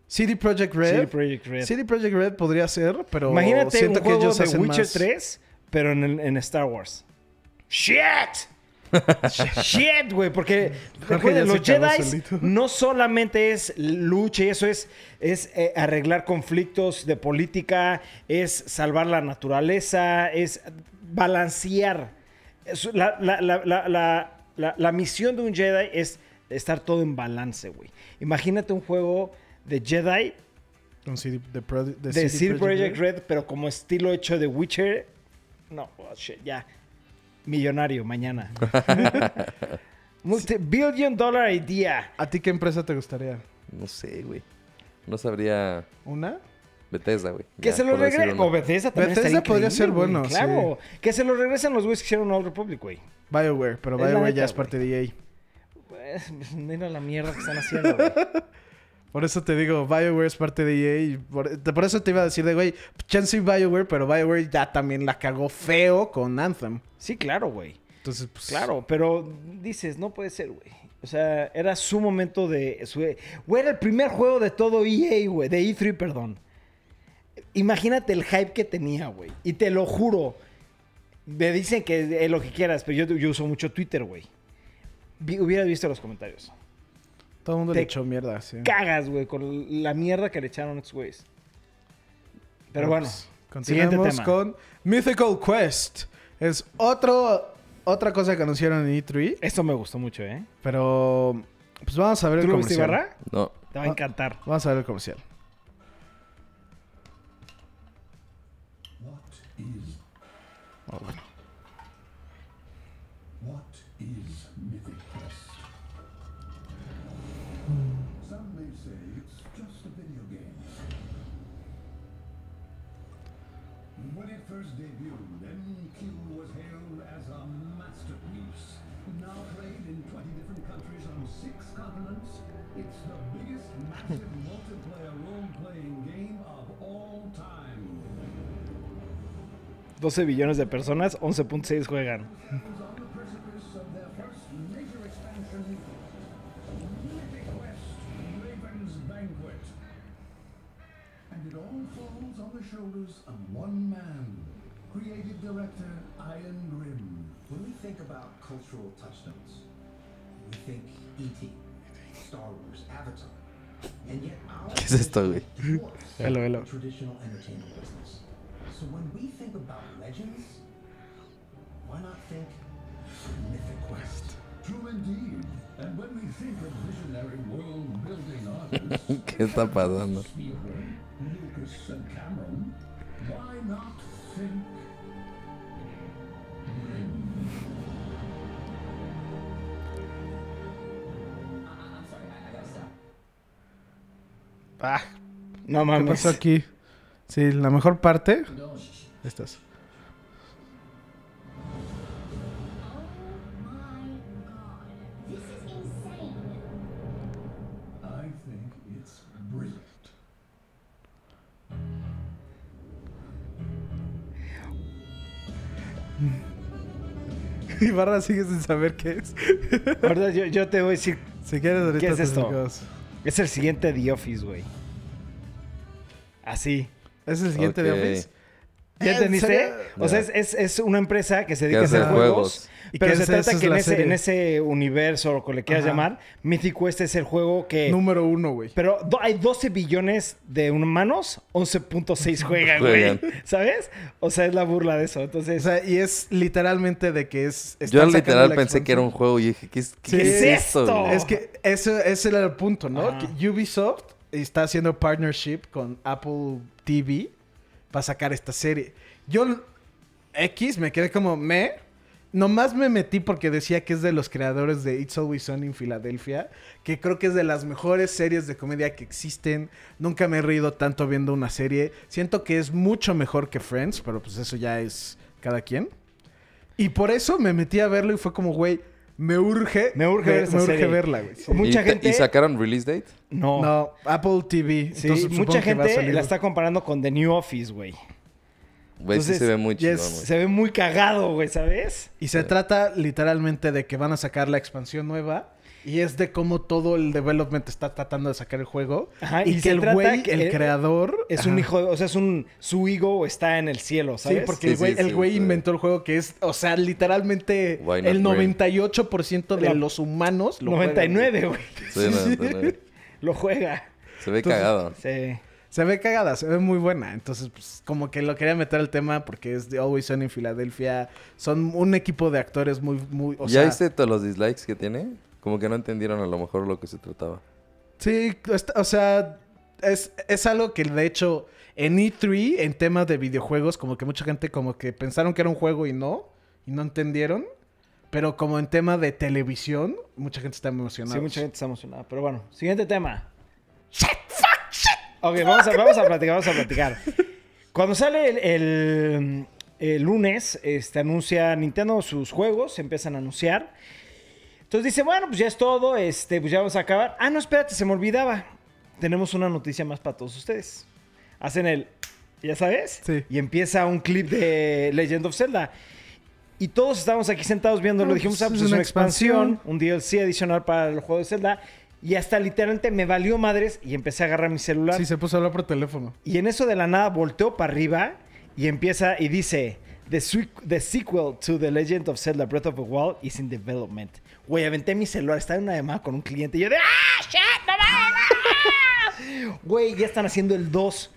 CD Projekt Red. CD Project Red. CD Projekt Red podría ser, pero Imagínate siento un que juego ellos de hacen Witcher más- 3, pero en, el- en Star Wars. ¡Shit! ¡Shit, güey! Porque recuerden, los Jedi solito. no solamente es lucha y eso es, es eh, arreglar conflictos de política, es salvar la naturaleza, es balancear. Es- la, la- la- la- la- la- la misión de un Jedi es estar todo en balance, güey. Imagínate un juego de Jedi CD, de, de CD Red. Red, pero como estilo hecho de Witcher. No, oh, shit, ya. Millonario mañana. [LAUGHS] [LAUGHS] Multi-billion dollar idea. ¿A ti qué empresa te gustaría? No sé, güey. No sabría ¿Una? Bethesda, güey. Que Ya, se lo regresen. O Bethesda también Bethesda podría ser bueno, Claro. Que se lo regresen los güeyes que hicieron Old Republic, güey. BioWare, pero BioWare ya es parte de EA. Pues, mira la mierda que están haciendo, güey. [LAUGHS] Por eso te digo, BioWare es parte de EA. y por, por eso te iba a decir de, güey, chance BioWare, pero BioWare ya también la cagó feo con Anthem. Sí, claro, güey. Entonces, pues... Claro, pero dices, no puede ser, güey. O sea, era su momento de... Su... Güey, era el primer juego de todo EA, güey. De E3, perdón. Imagínate el hype que tenía, güey. Y te lo juro. Me dicen que es lo que quieras, pero yo, yo uso mucho Twitter, güey. Hubieras visto los comentarios. Todo el mundo Te le echó mierda, sí. Cagas, güey, con la mierda que le echaron estos güeyes. Pero bueno, pues, siguiente continuamos tema. con Mythical Quest. Es otro, otra cosa que anunciaron en E3, Esto me gustó mucho, ¿eh? pero pues vamos a ver ¿Tú el lo viste, comercial. Ibarra? No. Te va a encantar. Vamos a ver el comercial. What is Oh, 12 billones de personas, 11.6 juegan. creative director Ian Grimm. When we think about cultural touchstones, we think E.T., Star Wars, Avatar. And yet our ¿Qué es esto, güey? Hello, hello. traditional entertainment business. So when we think about legends, why not think Mythic Quest? True indeed. And when we think of visionary world-building artists, [LAUGHS] ¿Qué está pasando? Spielberg, Lucas, and Cameron, why not think Ah, No ¿Qué mames. pasó aquí? Sí, la mejor parte. Estas. [LAUGHS] Brilliant. Ibarra sigue sin saber qué es. Ahorita yo, yo te voy a decir, Si quieres, ahorita ¿Qué es esto? es el siguiente The Office, güey. Así. ¿Es el siguiente de Ok. Office? ¿Ya ¿En entendiste? O sea, es, es- es una empresa que se dedica Que a hacer hace juegos. juegos. Y Pero que se trata que en ese, en ese universo, o como le quieras Ajá. llamar, Mythic Quest es el juego que... Número uno, güey. Pero do- hay 12 billones de humanos, 11.6 [LAUGHS] juegan, güey. ¿Sabes? O sea, es la burla de eso. O Entonces, sea, y es literalmente de que es... Yo literal pensé que era un juego y dije, ¿qué es, qué es ¿Qué es esto? Es que ese, ese era el punto, ¿no? Que Ubisoft está haciendo partnership con Apple TV para sacar esta serie. Yo, X, me quedé como me. Nomás me metí porque decía que es de los creadores de It's Always Sunny en Filadelfia, que creo que es de las mejores series de comedia que existen. Nunca me he reído tanto viendo una serie. Siento que es mucho mejor que Friends, pero pues eso ya es cada quien. Y por eso me metí a verlo y fue como, güey, me urge, Me urge ver esa me urge verla, güey. Sí. mucha ¿Y, te- gente... ¿Y sacaron release date? No. No, Apple TV. Sí, Entonces, supongo mucha que va a gente salir- la está comparando con The New Office, güey. Güey, sí Entonces, se ve muy chido. Se ve muy cagado, güey, ¿sabes? Y se trata literalmente de que van a sacar la expansión nueva. Y es de cómo todo el development está tratando de sacar el juego. Ajá, y, y que el güey, que el el- creador... Es Ajá. un hijo, o sea, es un su ego está en el cielo, Sí, ¿sabes? porque Sí, el güey, sí, el sí, güey sí. inventó el juego que es, o sea, literalmente el Brain? 98% de La- los humanos lo juegan, 99, güey. Sí, [LAUGHS] no. Lo juega. Se ve Entonces- cagado. Sí. Se ve cagada, se ve muy buena. Entonces, pues, como que lo quería meter al tema porque es de Always Sunny en Filadelfia. Son un equipo de actores muy, muy... O ¿Ya sea, viste todos los dislikes que tiene? Como que no entendieron a lo mejor lo que se trataba. Sí, está- o sea, es, es algo que de hecho en E3, en temas de videojuegos, como que mucha gente como que pensaron que era un juego y no, y no entendieron. Pero como en tema de televisión, mucha gente está emocionada. Sí, mucha gente está emocionada. Pero bueno, siguiente tema. Shit, fuck, shit. Ok, vamos a, vamos a platicar, vamos a platicar. Cuando sale el, el- el lunes, este, anuncia Nintendo sus juegos, se empiezan a anunciar. Entonces dice, bueno, pues ya es todo, este, pues ya vamos a acabar. Ah, no, espérate, se me olvidaba. Tenemos una noticia más para todos ustedes. Hacen el, ¿ya sabes? Sí. Y empieza un clip de Legend of Zelda. Y todos estábamos aquí sentados viéndolo. Dijimos, pues, ah, pues es es una una expansión, expansión. un DLC adicional para el juego de Zelda. Y hasta literalmente me valió madres y empecé a agarrar mi celular. Sí, se puso a hablar por teléfono. Y en eso de la nada volteó para arriba y empieza y dice: the, the sequel to The Legend of Zelda Breath of the Wild is in development. Güey, aventé mi celular, estaba en una llamada con un cliente y yo de ¡Ah, shit! ¡No mames! [LAUGHS] Güey, ya están haciendo el 2.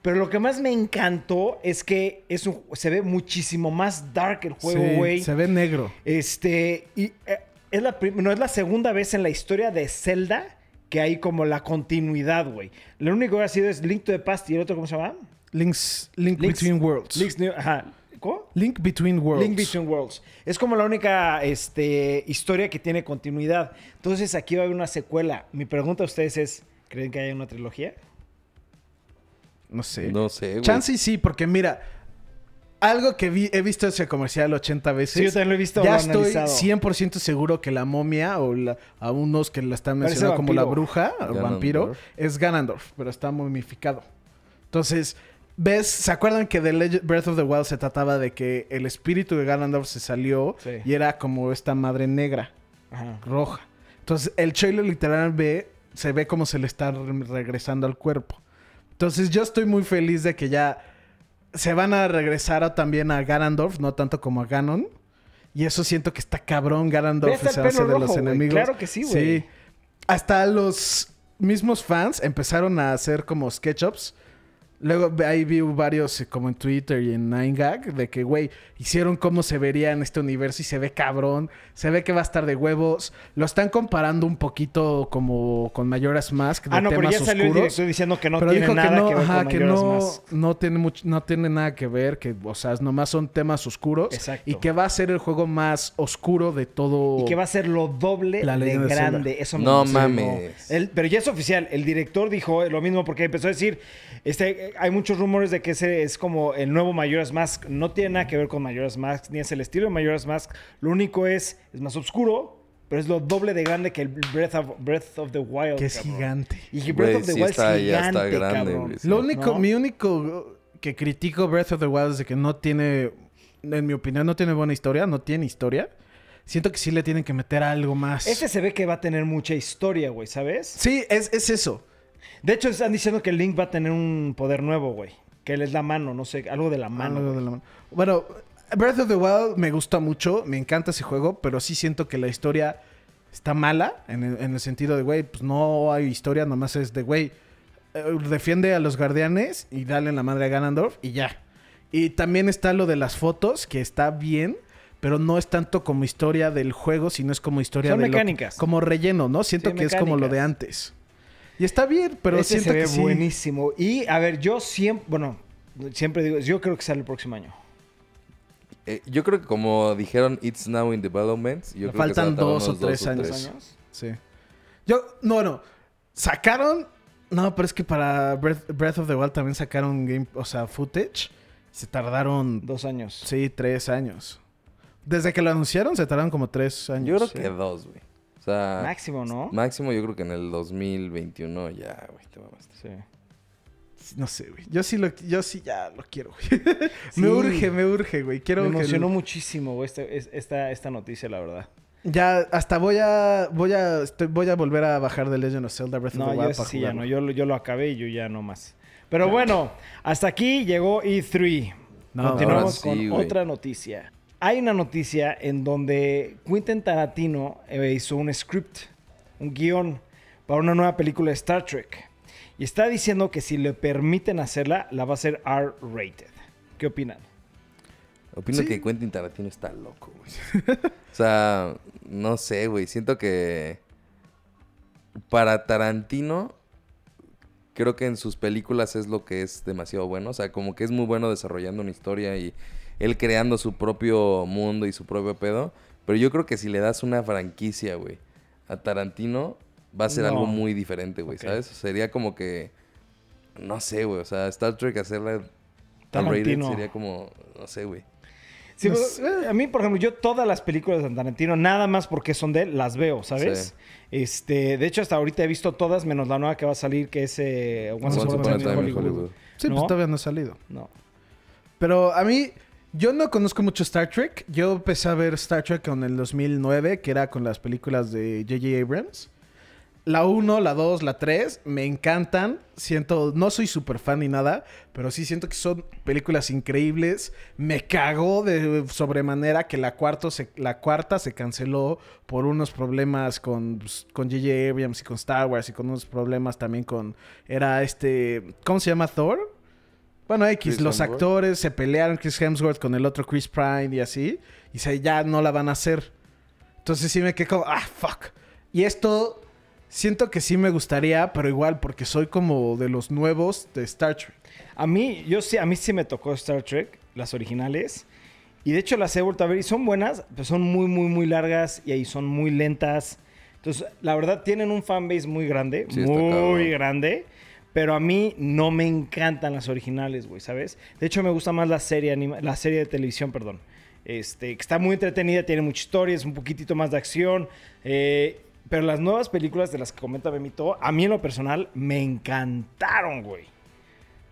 Pero lo que más me encantó es que es un- se ve muchísimo más dark el juego, Sí, güey. se ve negro. Este, y eh, es la no es la segunda vez en la historia de Zelda que hay como la continuidad, güey. Lo único que ha sido es Link to the Past y el otro, ¿cómo se llama? Links, Link Link's- Between Worlds. Link's New- ajá. ¿Cómo? Link Between Worlds. Link Between Worlds. Es como la única este, historia que tiene continuidad. Entonces aquí va a haber una secuela. Mi pregunta a ustedes es, ¿creen que haya una trilogía? No sé. No sé, güey. Chance y sí, porque mira, algo que vi, he visto ese comercial 80 veces. Sí, yo también lo he visto, Ya estoy analizado. 100% seguro que la momia o la- a unos que la están mencionando como la bruja, o vampiro, es Ganondorf, pero está momificado. Entonces, ¿ves? ¿Se acuerdan que de Legend- Breath of the Wild se trataba de que el espíritu de Ganondorf se salió Sí. y era como esta madre negra? Ajá. roja. Entonces, el trailer literal ve, se ve como se le está re- regresando al cuerpo. Entonces, yo estoy muy feliz de que ya se van a regresar a- también a Ganondorf, no tanto como a Ganon. Y eso siento que está cabrón. Ganondorf se hace de los rojo, enemigos. Claro que sí, güey. Sí. Hasta los mismos fans empezaron a hacer como SketchUps. Luego ve- ahí vi varios eh, como en Twitter y en 9gag de que, güey, hicieron cómo se vería en este universo y se ve cabrón. Se ve que va a estar de huevos. Lo están comparando un poquito como con Majora's Mask de Ah, no, pero temas ya salió el oscuros. director diciendo que no pero tiene dijo nada que no, que ver ajá, con que no, Mask. no tiene mucho, no tiene nada que ver, que, o sea, nomás son temas oscuros. Exacto. Y que va a ser el juego más oscuro de todo. Y que va a ser lo doble La de leyenda de Zelda. grande. Eso me No mames. El- pero ya es oficial. El director dijo lo mismo porque empezó a decir, este, hay muchos rumores de que ese es como el nuevo Majora's Mask. No tiene nada que ver con Majora's Mask, ni es el estilo de Majora's Mask. Lo único es, es más oscuro, pero es lo doble de grande que el Breath of, Breath of the Wild. que es cabrón. gigante. Y Breath of the sí Wild está- es ya está gigante, grande, cabrón. Lo único, ¿No? mi único que critico Breath of the Wild es de que no tiene, en mi opinión, no tiene buena historia, no tiene historia. Siento que sí le tienen que meter algo más. Este se ve que va a tener mucha historia, güey, ¿sabes? Sí, es, es eso. De hecho, están diciendo que el Link va a tener un poder nuevo, güey. Que él es la mano, no sé, algo de la mano. Algo güey. de la mano. Bueno, Breath of the Wild me gusta mucho, me encanta ese juego, pero sí siento que la historia está mala en el, en el sentido de, güey, pues no hay historia, nomás es de, güey, eh, defiende a los guardianes y dale la madre a Ganondorf y ya. Y también está lo de las fotos, que está bien, pero no es tanto como historia del juego, sino es como historia Son de lo- mecánicas. como relleno, ¿no? Siento Sí, que es como lo de antes. Y está bien, pero Ese siento se ve que sí. buenísimo. Y, a ver, yo siempre, bueno, siempre digo, yo creo que sale el próximo año. Eh, yo creo que como dijeron, it's now in development. Yo creo que faltan va a tardar dos o tres años. ¿Dos años? Sí. Yo, no, no. Sacaron. No, pero es que para Breath, Breath of the Wild también sacaron game, o sea, footage. Se tardaron, Dos años. sí, tres años. Desde que lo anunciaron se tardaron como tres años. Yo creo Sí. que dos, güey. Máximo, ¿no? máximo yo creo que en el 2021 ya, güey, te mamaste. Sí. No sé, güey. Yo sí lo, yo sí ya lo quiero, güey. [LAUGHS] Sí. me urge, me urge, güey. Quiero Me que emocionó muchísimo güey, este- es- esta, esta noticia, la verdad. Ya, hasta voy a, voy a, estoy- voy a volver a bajar The Legend of Zelda Breath of No, the yo Wild para sí ya no. Yo, lo- yo lo acabé y yo ya no más. Pero bueno, hasta aquí llegó E3. No, Continuamos sí, con otra noticia. Hay una noticia en donde Quentin Tarantino eh, hizo un script, un guion para una nueva película de Star Trek. Y está diciendo que si le permiten hacerla, la va a hacer R-rated. ¿Qué opinan? Opino Sí. que Quentin Tarantino está loco, güey. [LAUGHS] o sea, no sé, güey. Siento que para Tarantino, creo que en sus películas es lo que es demasiado bueno. O sea, como que es muy bueno desarrollando una historia y él creando su propio mundo y su propio pedo. Pero yo creo que si le das una franquicia, güey, a Tarantino, va a ser No. algo muy diferente, güey. ¿sabes? Sería como que no sé, güey. O sea, Star Trek hacerla Tarantino. sería como, no sé, güey. Sí, sé. eh, a mí, por ejemplo, yo todas las películas de Tarantino, nada más porque son de él, las veo, ¿sabes? Sí. Este, de hecho, hasta ahorita he visto todas, menos la nueva que va a salir, que es eh, Once Once Upon a Time in Time in Hollywood. Hollywood. Sí, ¿No? pues todavía no ha salido. No. Pero a mí, yo no conozco mucho Star Trek. Yo empecé a ver Star Trek en el 2009, que era con las películas de J.J. Abrams. La 1, la 2, la 3 me encantan. Siento, no soy súper fan ni nada, pero sí siento que son películas increíbles. Me cagó de sobremanera que la, cuarto la cuarta se canceló por unos problemas con pues, con J.J. Abrams y con Star Wars y con unos problemas también con... Era este... ¿Cómo se llama Thor? Bueno, X, Chris los Hemsworth. actores se pelearon, Chris Hemsworth con el otro Chris Pine y así, y se, ya no la van a hacer. Entonces sí me quedé como, ah, fuck. Y esto siento que sí me gustaría, pero igual porque soy como de los nuevos de Star Trek. A mí, yo sí, a mí sí me tocó Star Trek, las originales. Y de hecho las he vuelto a ver y son buenas, pero son muy, muy, muy largas y ahí son muy lentas. Entonces, la verdad, tienen un fanbase muy grande, Sí, muy grande. Pero a mí no me encantan las originales, güey, ¿sabes? De hecho, me gusta más la serie, anima- la serie de televisión, perdón. Este, que está muy entretenida, tiene mucha historia, es un poquitito más de acción. eh, pero las nuevas películas de las que comenta Bemito, a mí en lo personal, me encantaron, güey.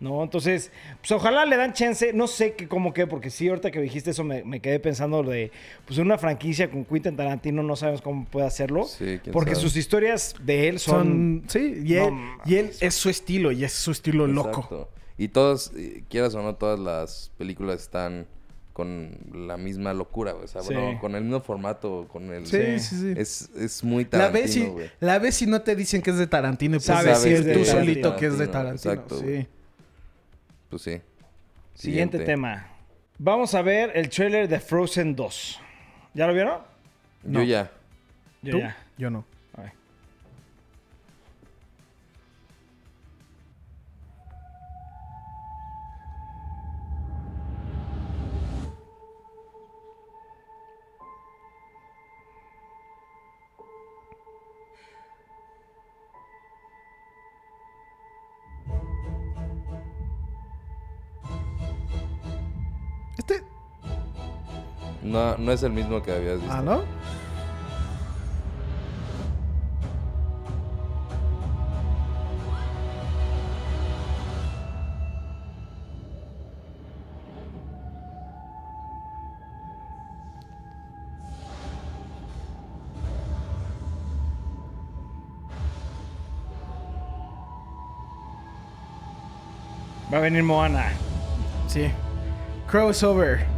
¿No? Entonces, pues ojalá le dan chance, no sé qué, cómo qué, porque sí, ahorita que dijiste eso me, me quedé pensando lo de, pues una franquicia con Quentin Tarantino no sabemos cómo puede hacerlo, Sí, quién porque sabe. sus historias de él son... Son, sí, y, él, y él es su estilo, y es su estilo loco. Y todos, eh, quieras o no, todas las películas están con la misma locura. O sea, Sí. bueno, con el mismo formato, con el... Sí, sí, sí. Es, es muy La ves, y, Tarantino, güey. la ves y no te dicen que es de Tarantino y puedes Sabes decir si es de tú Tarantino. solito que es de Tarantino, Tarantino. exacto, sí. Pues sí. Siguiente tema. Vamos a ver el trailer de Frozen 2. ¿Ya lo vieron? Yo ya. Yo ¿Tú? ya. Yo no. No, no es el mismo que habías visto. Ah, ¿no? Va a venir Moana. Sí. Crossover.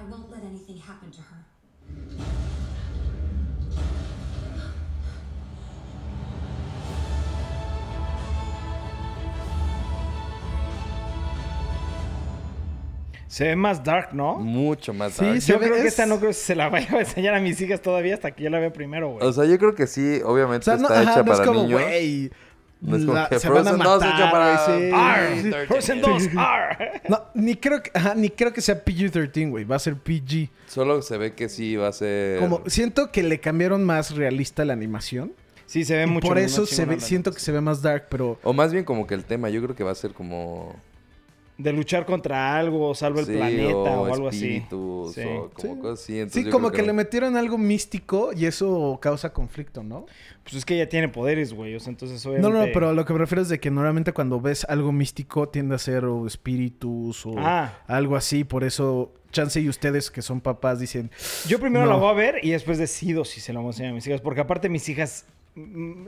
I won't let anything happen to her. Se ve más dark, ¿no? Mucho más Sí, dark. se Yo creo que es- esta no creo que se la vaya a enseñar a mis hijas todavía hasta que yo la vea primero, güey. O sea, yo creo que sí, O obviamente sea, no, está ajá, hecha no es para como, niños. güey. No es como la- que se van a Frozen 2 matar, hecho para- sí. Arr, [LAUGHS] Frozen 2, arr. No, ni creo que, ajá, ni creo que sea PG-13, güey. Va a ser PG. Solo se ve que sí va a ser... Como, siento que le cambiaron más realista la animación. Sí, se ve Y mucho por más eso se ve, siento que se ve más dark, pero... O más bien como que el tema, yo creo que va a ser como... De luchar contra algo, salvo el sí, planeta o, algo así. espíritus, Sí. o como Sí. cosas así. entonces Sí, como que, le metieron algo místico y eso causa conflicto, ¿no? Pues es que ella tiene poderes, güey. O sea, entonces No, obviamente... no, no, pero lo que me refiero es de que normalmente cuando ves algo místico tiende a ser o espíritus o Ah. algo así. Por eso, chance y ustedes que son papás dicen... Yo primero No. la voy a ver y después decido si se la voy a enseñar a mis hijas. Porque aparte mis hijas...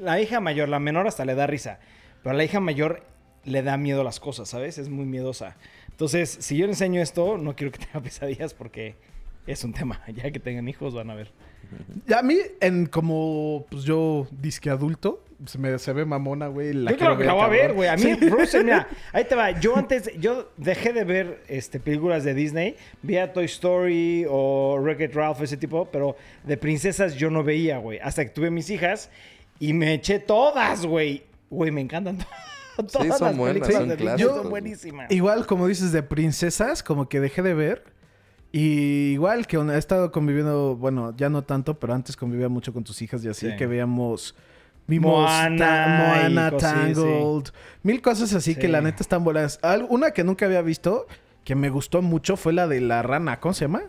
La hija mayor, la menor hasta le da risa. Pero la hija mayor le da miedo a las cosas, ¿sabes? Es muy miedosa. Entonces, si yo le enseño esto, no quiero que [LAUGHS] tenga pesadillas porque es un tema. [LAUGHS] Ya que tengan hijos, van a ver. A mí, en como pues yo disque adulto, se me se ve mamona, güey. La yo creo que la voy a ver, güey. A mí, Sí. Frozen, mira, [LAUGHS] ahí te va. Yo antes, yo dejé de ver este, películas de Disney. Veía Toy Story o Wreck-It Ralph, ese tipo, pero de princesas yo no veía, güey. Hasta que tuve mis hijas y me eché todas, güey. Güey, me encantan todas [LAUGHS] son las buenas, películas son de Disney. Son buenísimas. Igual, como dices, de princesas, como que dejé de ver. Y igual que he estado conviviendo, bueno, ya no tanto, pero antes convivía mucho con tus hijas y así, Sí. que veíamos... Vimos Moana ta- Moana, y cosas, sí, sí. Tangled, mil cosas así que Sí. la neta están buenas. Una que nunca había visto, que me gustó mucho, fue la de la rana. ¿Cómo se llama?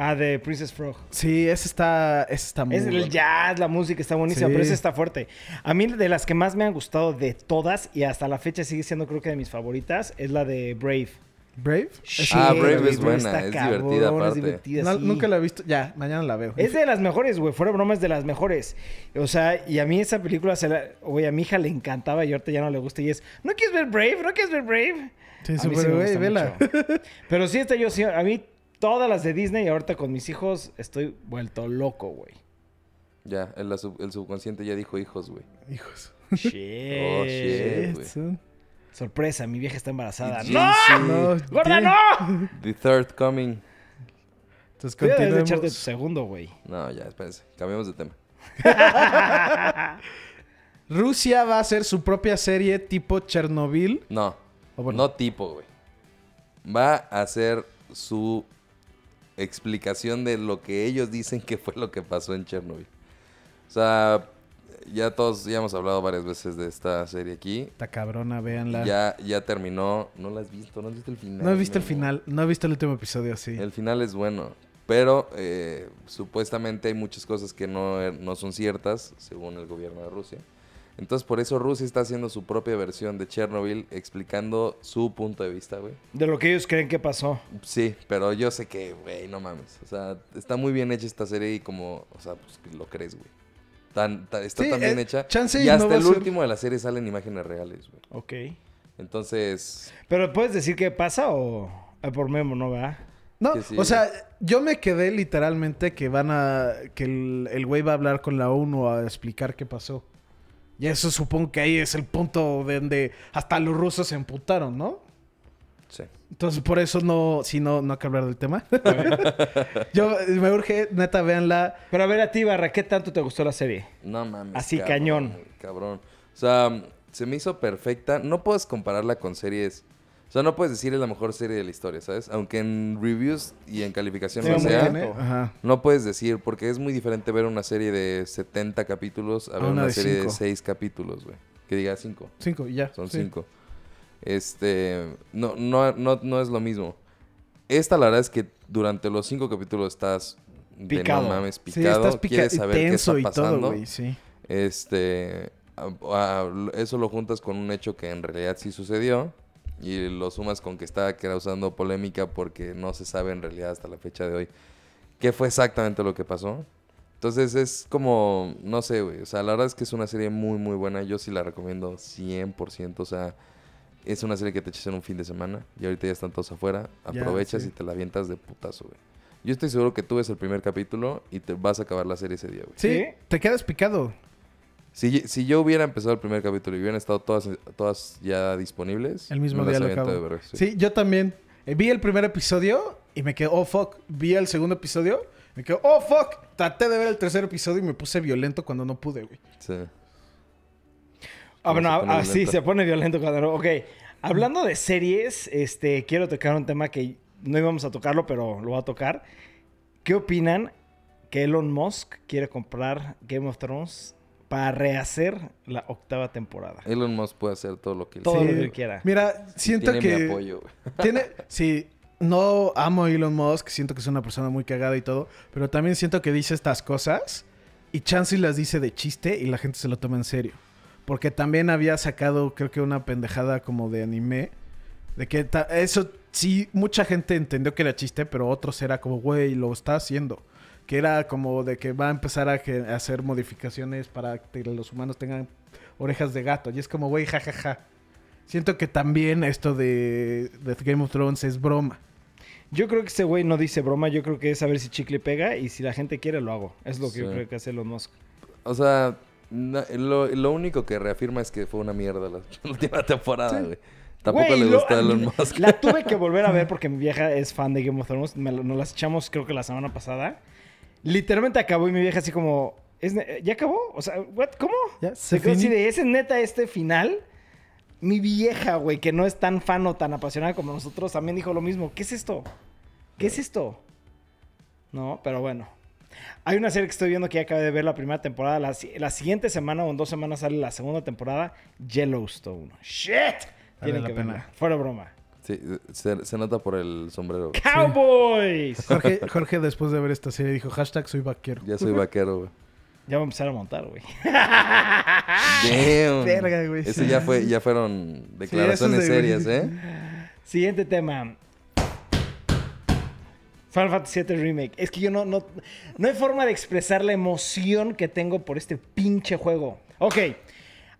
Ah, de Princess Frog. Sí, esa está, esa está muy Es el jazz, la música está buenísima, Sí. pero esa está fuerte. A mí de las que más me han gustado de todas y hasta la fecha sigue siendo creo que de mis favoritas es la de Brave. Brave. Ah, Shit, Brave güey, es buena, está es cabrón, divertida es aparte. divertida, No, sí. Nunca la he visto. Ya, mañana la veo. Es de las mejores, güey. Fuera de broma, es de las mejores. O sea, y a mí esa película, se la... güey, a mi hija le encantaba y ahorita ya no le gusta. Y es, ¿no quieres ver Brave? ¿No quieres ver Brave? Sí, A mí súper, me güey, gusta vela. mucho. Pero sí, esta yo sí, a mí todas las de Disney y ahorita con mis hijos estoy vuelto loco, güey. Ya, el, subconsciente ya dijo hijos, güey. Hijos. [LAUGHS] Shit. Oh, shit. güey. Sorpresa, mi vieja está embarazada. ¡No! No, ¡Gorda, no! The Third Coming. Entonces ya debes de continuemos. echarte tu segundo, güey. No, ya, espérense. Cambiamos de tema. [LAUGHS] Rusia va a hacer su propia serie tipo Chernobyl. No. Bueno. No tipo, güey. Va a hacer su explicación de lo que ellos dicen que fue lo que pasó en Chernobyl. O sea, ya todos ya hemos hablado varias veces de esta serie aquí. Esta cabrona, véanla. Ya, ya terminó. No la has visto, no has visto el final. no he visto el final. No he visto el último episodio así. El final es bueno. Pero eh, supuestamente hay muchas cosas que no, no son ciertas, según el gobierno de Rusia. Entonces, por eso Rusia está haciendo su propia versión de Chernobyl, explicando su punto de vista, güey. De lo que ellos creen que pasó. Sí, pero yo sé que, güey, no mames. O sea, está muy bien hecha esta serie y como, o sea, pues lo crees, güey. Tan, tan- está Sí, tan bien eh, hecha. chance y no hasta el ser- último de la serie salen imágenes reales, güey. Ok. Entonces, Pero ¿puedes decir qué pasa o ah, por memo, no va? No, sí. o sea, yo me quedé literalmente que van a. que el el güey va a hablar con la ONU a explicar qué pasó. Y eso supongo que ahí es el punto de donde hasta los rusos se emputaron, ¿no? sí. Entonces, por eso no, si no, no hay que hablar del tema. [LAUGHS] yo me urge, neta, véanla. Pero a ver a ti, Barra, ¿qué tanto te gustó la serie? No mames. Así, cañón. Cabrón. O sea, se me hizo perfecta. No puedes compararla con series. O sea, no puedes decir es la mejor serie de la historia, ¿sabes? Aunque en reviews y en calificación Sí, no sea. Ajá. no puedes decir, porque es muy diferente ver una serie de 70 capítulos a ver una una, de serie de cinco. 6 capítulos, güey. Que diga 5. Cinco, y ya. Son sí. 5. Este, no, no, no, no es lo mismo. Esta, la verdad es que durante los 5 capítulos estás de Picado. no mames, Sí, picado. estás pica quieres saber qué está y todo, pasando. güey, sí. Este, a- a- eso lo juntas con un hecho que en realidad sí sucedió y lo sumas con que está causando polémica porque no se sabe en realidad hasta la fecha de hoy qué fue exactamente lo que pasó. Entonces es como, no sé, güey, o sea, la verdad es que es una serie muy, muy buena. Yo sí la recomiendo 100%, o sea, es una serie que te echas en un fin de semana y ahorita ya están todos afuera. Aprovechas sí. y te la avientas de putazo, güey. Yo estoy seguro que tú ves el primer capítulo y te vas a acabar la serie ese día, güey. ¿Sí? te quedas picado. Si, si yo hubiera empezado el primer capítulo y hubieran estado todas, todas ya disponibles, El mismo día lo acabo. ver, sí. Sí, yo también. Eh, vi el primer episodio y me quedé, oh fuck. Vi el segundo episodio, me quedé, oh fuck. Traté de ver el tercer episodio y me puse violento cuando no pude, güey. Sí. Ah, bueno, ah, sí, se pone violento cuando no. Ok, hablando de series, este, quiero tocar un tema que no íbamos a tocarlo, pero lo voy a tocar. ¿Qué opinan que Elon Musk quiere comprar Game of Thrones para rehacer la octava temporada? Elon Musk puede hacer todo lo que él Todo quiera. lo que quiera. Mira, siento Tiene que... mi apoyo, güey. [LAUGHS] Tiene, sí, no amo a Elon Musk, siento que es una persona muy cagada y todo, pero también siento que dice estas cosas y Chansey las dice de chiste y la gente se lo toma en serio. Porque también había sacado, creo que una pendejada como de anime, de que ta- eso sí, mucha gente entendió que era chiste, pero otros era como, güey, lo está haciendo. Que era como de que va a empezar a, que- a hacer modificaciones para que los humanos tengan orejas de gato. Y es como, güey, jajaja. Siento que también esto de, de Game of Thrones es broma. Yo creo que ese güey no dice broma, yo creo que es a ver si chicle pega y si la gente quiere lo hago. Es lo que yo creo que hace Elon Musk. O sea, no- lo, lo único que reafirma es que fue una mierda la, [LAUGHS] la última temporada, güey. Tampoco le lo- gustó a Elon [LAUGHS] Musk. La tuve que volver a ver porque mi vieja es fan de Game of Thrones. Me lo- nos las echamos creo que la semana pasada. Literalmente acabó y mi vieja así como... ¿es ¿Ya acabó? O sea, what? ¿cómo? Ya, Se quedó así de, ¿es neta este final? Mi vieja, güey, que no es tan fan o tan apasionada como nosotros, también dijo lo mismo. ¿Qué es esto? ¿Qué es esto? No, pero bueno. Hay una serie que estoy viendo que ya acabé de ver la primera temporada. La, la siguiente semana o en dos semanas sale la segunda temporada. Yellowstone. ¡Shit! Tienen que pena. verla. Fuera broma. Sí, se, se nota por el sombrero. [LAUGHS] ¡Cowboys! Jorge, Jorge, después de ver esta serie, dijo hashtag soy vaquero. Ya soy vaquero, güey. Ya voy a empezar a montar, güey. Damn. Verga, güey, Ese ya fue, ya fueron declaraciones eso es de- serias, ¿eh? Siguiente tema. Final Fantasy VII Remake. Es que yo no, no, no hay forma de expresar la emoción que tengo por este pinche juego. Ok.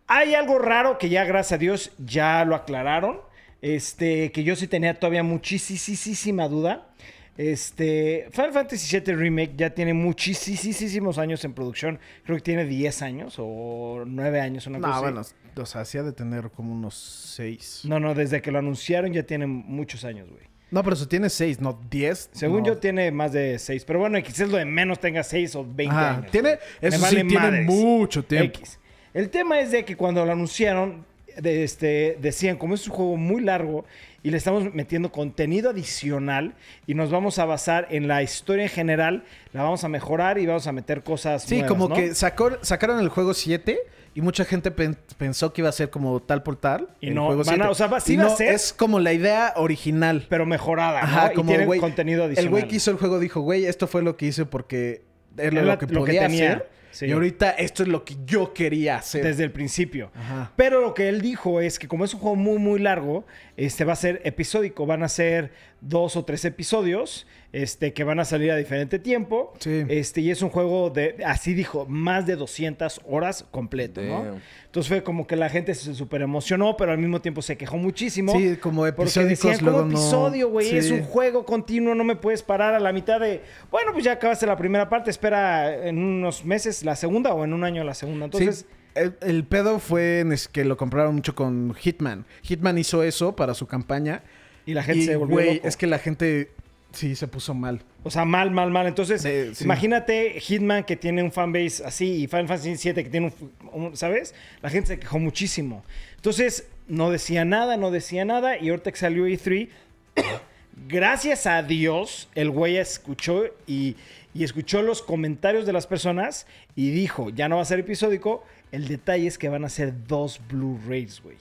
Hay algo raro que ya, gracias a Dios, ya lo aclararon. Este, que yo sí tenía todavía muchísima duda. Este, Final Fantasy VII Remake ya tiene muchísimos años en producción. Creo que tiene 10 años o 9 años, una cosa No, así. bueno, o sea, sí ha de tener como unos seis. No, No, no, desde que lo anunciaron ya tiene muchos años, güey. pero eso tiene seis, no diez. Según no. yo tiene más de 6. Pero bueno, X es lo de menos tenga 6 o 20 Ajá, años. tiene, güey. Me eso vale sí, tiene mucho tiempo. X. El tema es de que cuando lo anunciaron, de este, decían, como es un juego muy largo y le estamos metiendo contenido adicional y nos vamos a basar en la historia en general, la vamos a mejorar y vamos a meter cosas Sí, nuevas, como ¿no? que sacó, sacaron el juego 7 y mucha gente pen- pensó que iba a ser como tal por tal. Y el no, juego van a- 7. o sea, va- sí va a ser- Es como la idea original. Pero mejorada, ¿no? Ajá, y como tiene contenido adicional. El güey que hizo el juego dijo, güey, esto fue lo que hice porque era Era lo que lo que podía tenía, hacer. Sí. Y ahorita esto es lo que yo quería hacer. Desde el principio. Ajá. Pero lo que él dijo es que como es un juego muy, muy largo, este va a ser episódico. Van a ser dos o tres episodios este, que van a salir a diferente tiempo. Sí. Este, y es un juego de, así dijo, más de 200 horas completo, ¿no? Entonces fue como que la gente se súper emocionó, pero al mismo tiempo se quejó muchísimo. Sí, como Porque episódicos decían, como episodio, güey, Sí. es un juego continuo, no me puedes parar a la mitad de, bueno, pues ya acabaste la primera parte, espera en unos meses la segunda o en un año la segunda. Entonces, Sí, el, el pedo fue en es que lo compraron mucho con Hitman. Hitman hizo eso para su campaña. y la gente y, se volvió güey, es que la gente sí se puso mal. O sea, mal, mal, mal. Entonces, sí. imagínate Hitman que tiene un fanbase así y Final Fantasy VII que tiene un, un- ¿Sabes? La gente se quejó muchísimo. Entonces, no decía nada, no decía nada. Y ahorita que salió E3, [COUGHS] gracias a Dios, el güey escuchó y, y escuchó los comentarios de las personas y dijo, ya no va a ser episódico. El detalle es que van a ser dos Blu-rays, güey.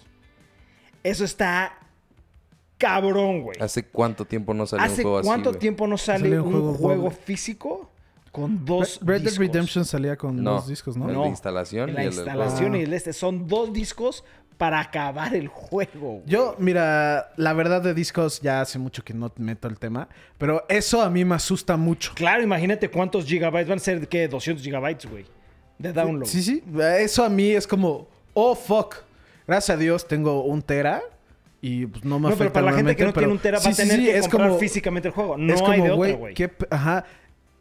Eso está cabrón, güey. ¿Hace cuánto tiempo no salió un ¿Hace juego así, cuánto tiempo no sale un un juego, físico con dos Red Dead discos? Redemption salía con No. dos discos, ¿no? No. de instalación y la el instalación y el este. Son dos discos para acabar el juego. güey. Yo, mira, la verdad de discos ya hace mucho que no meto el tema, pero eso a mí me asusta mucho. Claro, imagínate cuántos gigabytes. Van a ser, ¿qué? 200 gigabytes, güey. De download. Sí, sí, eso a mí es como, oh, fuck. Gracias a Dios tengo un tera y pues no me No, afecta pero para la gente que no normalmente, tiene un pero- tera va sí, a sí, tener sí, que es comprar como- físicamente el juego. No es hay de como, otra, güey, güey. qué ajá.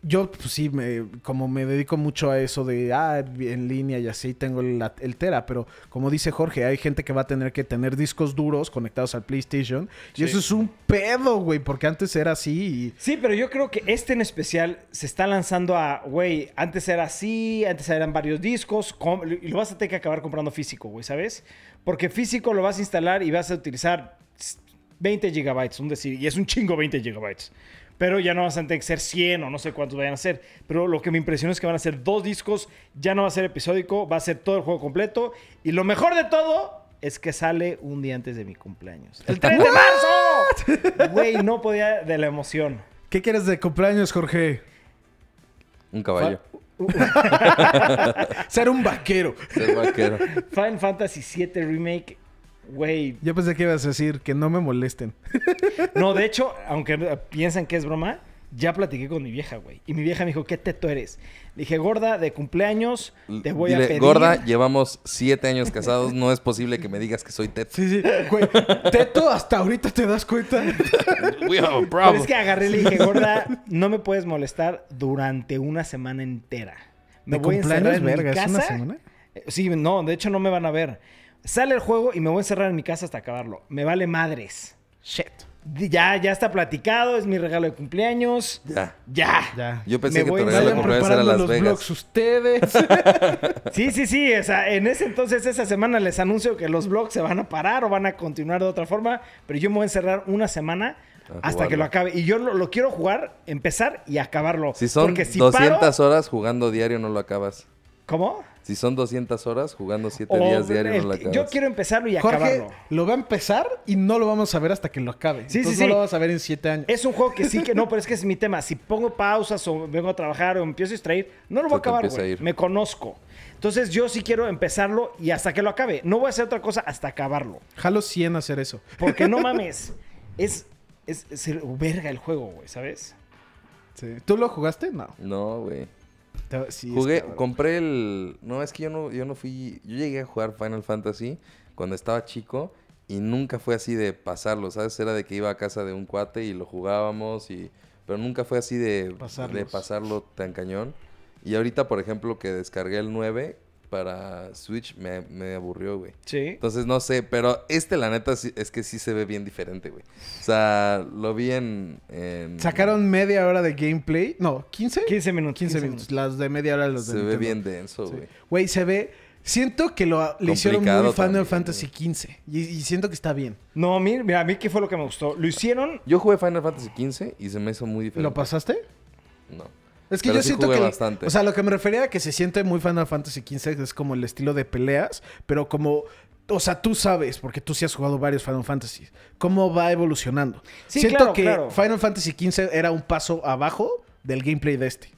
Yo, pues sí, me, como me dedico mucho a eso de, ah, en línea y así, tengo el, el Tera, pero como dice Jorge, hay gente que va a tener que tener discos duros conectados al PlayStation. Y eso es un pedo, güey, porque antes era así y... Sí, pero yo creo que este en especial se está lanzando a, güey, antes era así, antes eran varios discos, y lo vas a tener que acabar comprando físico, güey, ¿sabes? Porque físico lo vas a instalar y vas a utilizar 20 gigabytes, un decir, y es un chingo 20 gigabytes. Pero ya no vas a tener que ser 100 o no sé cuántos vayan a ser. Pero lo que me impresiona es que van a ser dos discos, ya no va a ser episódico, va a ser todo el juego completo. Y lo mejor de todo es que sale un día antes de mi cumpleaños. ¡El 3 de marzo! Güey, no podía de la emoción. ¿Qué quieres de cumpleaños, Jorge? Un caballo. [LAUGHS] Ser un vaquero. Ser vaquero. Final Fantasy VII Remake, güey. Yo pensé que ibas a decir que no me molesten. [LAUGHS] No, de hecho, [LAUGHS] aunque piensan que es broma, ya platiqué con mi vieja, güey. Y mi vieja me dijo, ¿qué teto eres? Le dije, gorda, de cumpleaños, te voy a pedir... gorda, llevamos siete años casados. No es posible que me digas que soy Ted. Sí, sí. Güey, Teto, hasta ahorita te das cuenta. [LAUGHS] We have a Pero problem. es que agarré y le dije, gorda, no me puedes molestar durante una semana entera. Me ¿De voy a encerrar cumpleaños, en mi verga? ¿Es una casa. semana? Sí, no, de hecho no me van a ver. Sale el juego y me voy a encerrar en mi casa hasta acabarlo. Me vale madres. Shit. Ya, ya está platicado, es mi regalo de cumpleaños. Ya. Ya. Ya. Yo pensé Me que voy tu a regalo de cumpleaños era Las los Vegas. vlogs ustedes. [LAUGHS] Sí, sí, sí. O sea, en ese entonces, esa semana les anuncio que los vlogs se van a parar o van a continuar de otra forma. Pero yo me voy a encerrar una semana hasta que lo acabe. Y yo lo, lo quiero jugar, empezar y acabarlo. Si son Porque si 200 paro- horas jugando diario, no lo acabas. ¿Cómo? Si son 200 horas jugando 7 O días diario, el- no lo acabas. yo quiero empezarlo y Jorge acabarlo. lo va a empezar y no lo vamos a ver hasta que lo acabe. Sí, sí, Entonces sí. No lo vamos a ver en siete años. Es un juego que sí que no, [LAUGHS] pero es que es mi tema. Si pongo pausas o vengo a trabajar o empiezo a distraer, no lo voy a acabar, güey. ir. Me conozco. Entonces yo sí quiero empezarlo y hasta que lo acabe. No voy a hacer otra cosa hasta acabarlo. Jalo 100 a hacer eso. Porque no [LAUGHS] mames. Es, es, es el- verga el juego, güey, ¿sabes? Sí. ¿Tú lo jugaste? No. No, güey. Sí, Jugué, compré el... No, es que yo no, yo no fui... Yo llegué a jugar Final Fantasy cuando estaba chico y nunca fue así de pasarlo, ¿sabes? Era de que iba a casa de un cuate y lo jugábamos y... Pero nunca fue así de, Pasarlos. de pasarlo tan cañón. Y ahorita, por ejemplo, que descargué el 9 para Switch, me, me aburrió, güey. Sí. Entonces no sé, pero este la neta es que sí se ve bien diferente, güey. O sea, lo vi en... en- Sacaron media hora de gameplay. No, ¿15? 15 minutos. 15 minutos. Las de media hora los de Se ve bien denso, Sí. güey. Güey, se ve... Siento que lo le hicieron muy Final Fantasy XV. Y, y siento que está bien. No, mira, mira, a mí qué fue lo que me gustó. Lo hicieron. Yo jugué Final Fantasy XV y se me hizo muy diferente. ¿Lo pasaste? No. Es que Pero yo sí siento que... bastante. O sea, lo que me refería a que se siente muy Final Fantasy XV es como el estilo de peleas, pero como... O sea, tú sabes, porque tú sí has jugado varios Final Fantasy, cómo va evolucionando. Sí, siento claro, que claro. Final Fantasy XV era un paso abajo del gameplay de este.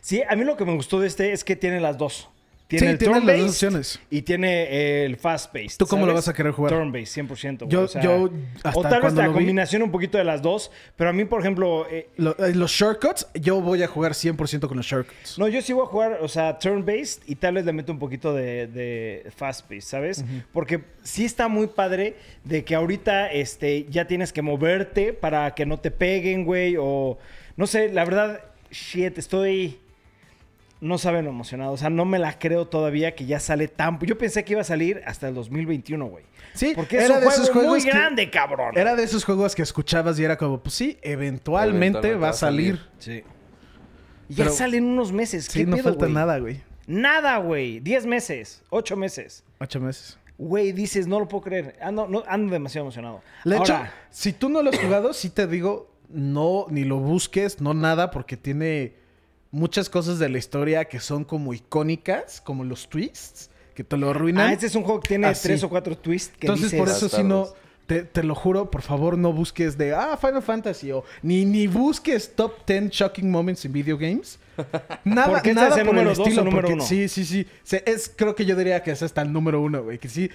Sí, a mí lo que me gustó de este es que tiene las dos. Tiene Sí, el tiene las dos opciones. Y tiene el fast-paced. ¿Tú cómo lo vas a querer jugar? Turn-based, 100%. güey, Yo- o sea, yo hasta o tal vez la vi- combinación un poquito de las dos. Pero a mí, por ejemplo... eh, Lo- eh, los shortcuts, yo voy a jugar 100% con los shortcuts. No, yo sí voy a jugar, o sea, turn-based y tal vez le meto un poquito de, de fast-paced, ¿sabes? Porque sí está muy padre de que ahorita este, ya tienes que moverte para que no te peguen, güey, o... No sé, la verdad, shit, estoy... No saben lo emocionado, o sea, no me la creo todavía que ya sale tan... Yo pensé que iba a salir hasta el 2021, güey. Sí, Porque es era un de esos juego muy juegos que- grande, cabrón. Era de esos juegos que escuchabas y era como, pues sí, eventualmente, Eventualmente va a salir. Sí. Y ya Pero- salen unos meses. Sí, ¿Qué no pedo, falta güey? nada, güey. Nada, güey. 10 meses, 8 meses. Ocho meses. Güey, dices, no lo puedo creer. Ando, no, ando demasiado emocionado. De hecho, Ahora, si tú no lo has jugado, sí te digo, no, ni lo busques, no nada, porque tiene muchas cosas de la historia que son como icónicas, como los twists, que te lo arruinan. ah, este es un juego que tiene Así. tres o cuatro twists que Entonces, dices, por eso si no, te, te lo juro, por favor, no busques de, ah, Final Fantasy, o ni, ni busques top 10 shocking moments in video games. [LAUGHS] Nada, Porque este nada por número el dos o estilo, número porque uno. Sí, sí, sí. Se- es, creo que yo diría que es hasta el número uno, güey. Que sí,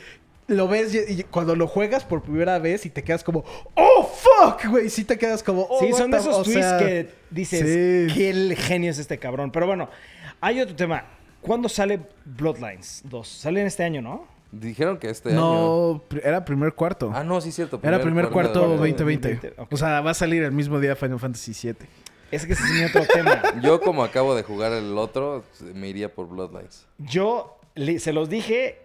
lo ves y, y cuando lo juegas por primera vez y te quedas como, oh, fuck, güey. Sí te quedas como, oh, Sí, son de esos sea, que dices, sí. qué genio es este cabrón. Pero bueno, hay otro tema. ¿Cuándo sale Bloodlines 2? Sale en este año, ¿no? Dijeron que este año... No, era primer cuarto. Ah, no, sí es cierto. era primer cuarto, cuarto 2020. 2020, ok. O sea, va a salir el mismo día Final Fantasy VII. Es que ese es mi otro tema. [LAUGHS] Yo como acabo de jugar el otro, me iría por Bloodlines. Yo se los dije,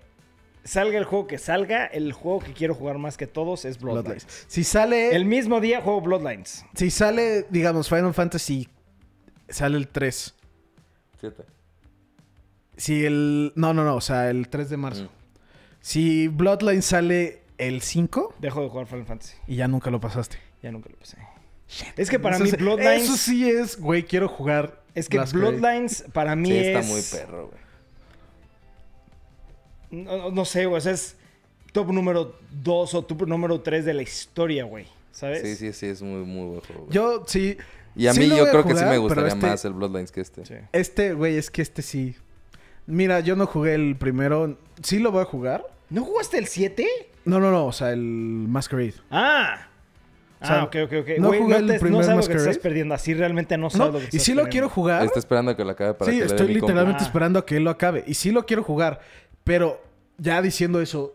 salga el juego que salga, el juego que quiero jugar más que todos es Bloodlines. Bloodlines. Si sale, El mismo día juego Bloodlines. si sale, digamos, Final Fantasy, sale el 3. Siete. Si el. No, no, no. O sea, el 3 de marzo. Mm. Si Bloodline sale el 5 Dejo de jugar Final Fantasy. y ya nunca lo pasaste. Ya nunca lo pasé. Es que para Eso mí Bloodlines... Eso sí es, güey, quiero jugar. Es que Last. Bloodlines para mí Sí, es... está muy perro, güey. No, no- no sé, güey. o sea, es top número 2 o top número 3 de la historia, güey. ¿Sabes? Sí, sí, sí, es muy, muy buen juego. güey. Yo sí. y a sí mí yo creo que sí me gustaría este- más el Bloodlines que este. Sí. Este, güey, es que este sí. Mira, yo no jugué el primero. Sí lo voy a jugar. ¿No jugaste el 7? No, no, no. O sea, el Masquerade. Ah. O sea, ah, ok, ok, ok. No Güey, jugué no, el te- no primer sabes lo que estás perdiendo. Así realmente no sabes No, lo que y estás sí lo quiero jugar. Está esperando a que lo acabe para sí, que le dé estoy mi literalmente Ah. esperando a que él lo acabe. Y sí lo quiero jugar. Pero ya diciendo eso,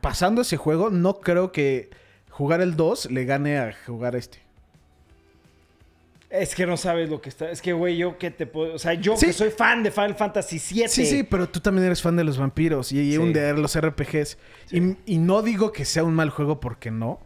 pasando ese juego, no creo que jugar el 2 le gane a jugar este. Es que no sabes lo que está. Es que, güey, yo que te puedo. O sea, yo Sí. que soy fan de Final Fantasy VII. Sí, sí, pero tú también eres fan de los vampiros y, y Sí. un de los RPGs. Y, y no digo que sea un mal juego porque no.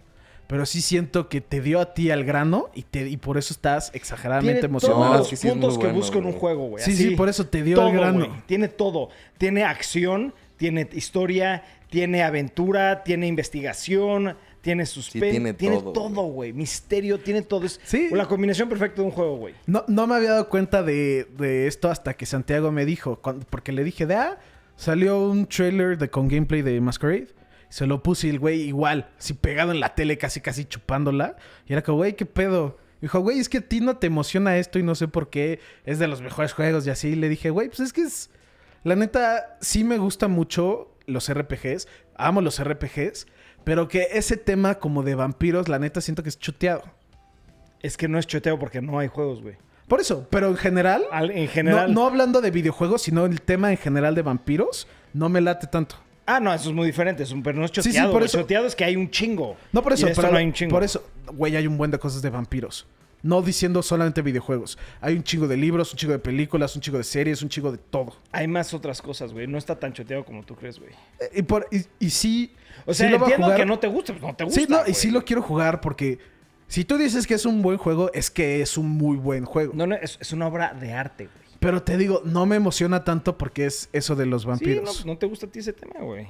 Pero sí siento que te dio a ti al grano y, te, y por eso estás exageradamente Tiene emocionado. todos los sí puntos que bueno, busco en un juego, güey. Sí, Así. sí, por eso te dio todo, al grano. Tiene todo. Tiene acción, tiene historia, tiene aventura, tiene investigación, tiene suspense. tiene tiene todo, todo, güey. Misterio, tiene todo. Es Sí. la combinación perfecta de un juego, güey. No, no me había dado cuenta de, de esto hasta que Santiago me dijo. cuando- porque le dije, de ah, salió un trailer de, con gameplay de Masquerade. Se lo puse y el güey igual, así pegado en la tele, casi casi chupándola. Y era como, güey, ¿qué pedo? Dijo, güey, es que a ti no te emociona esto y no sé por qué. Es de los mejores juegos y así. Le dije, güey, pues es que es... La neta, sí me gusta mucho los RPGs. Amo los RPGs. Pero que ese tema como de vampiros, la neta, siento que es chuteado. Es que no es choteo porque no hay juegos, güey. Por eso, pero en general... Al- En general. No, no hablando de videojuegos, sino el tema en general de vampiros, no me late tanto. Ah, no, eso es muy diferente. Es un, pero no es Sí, sí, choteado. por eso. Choteado es que hay un chingo. No por eso, pero no hay un chingo. por eso, güey, hay un buen de cosas de vampiros. No diciendo solamente videojuegos. Hay un chingo de libros, un chingo de películas, un chingo de series, un chingo de todo. Hay más otras cosas, güey. No está tan choteado como tú crees, güey. Eh, Y, por, y, y sí. O sea, sí lo entiendo jugar. que no te gusta, pues no te gusta. Sí, no, y sí lo quiero jugar porque si tú dices que es un buen juego, es que es un muy buen juego. No, no, es, es una obra de arte, güey. Pero te digo, no me emociona tanto porque es eso de los Sí, vampiros. no, no te gusta a ti ese tema, güey.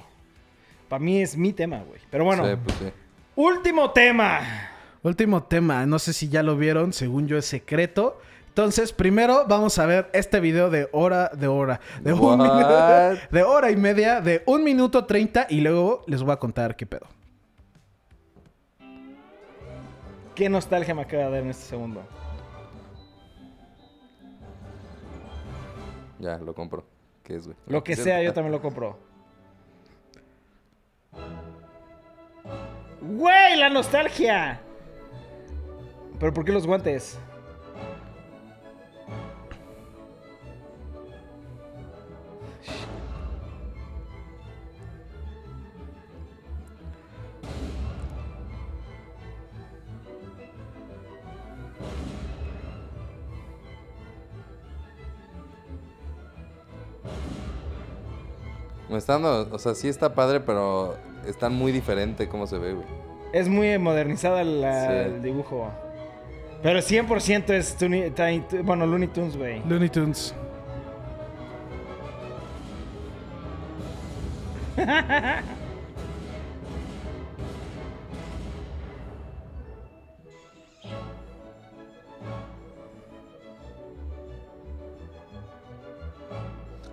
Para mí es mi tema, güey. Pero bueno, Sí, pues sí. último tema. Último tema, no sé si ya lo vieron, según yo es secreto. Entonces, primero vamos a ver este video de hora de hora, de, un minuto- de hora y media, de un minuto treinta y luego les voy a contar qué pedo. Qué nostalgia me acaba de dar en este segundo. Ya, lo compro. ¿Qué es, güey? Lo que sea, yo también lo compro. ¡Güey! ¡La nostalgia! ¿Pero por qué los guantes? Me está dando... O sea, sí está padre, pero está muy diferente cómo se ve, güey. Es muy modernizada la- Sí. el dibujo. Pero 100% es Tuni- Tiny- bueno, Looney Tunes, güey. Looney Tunes.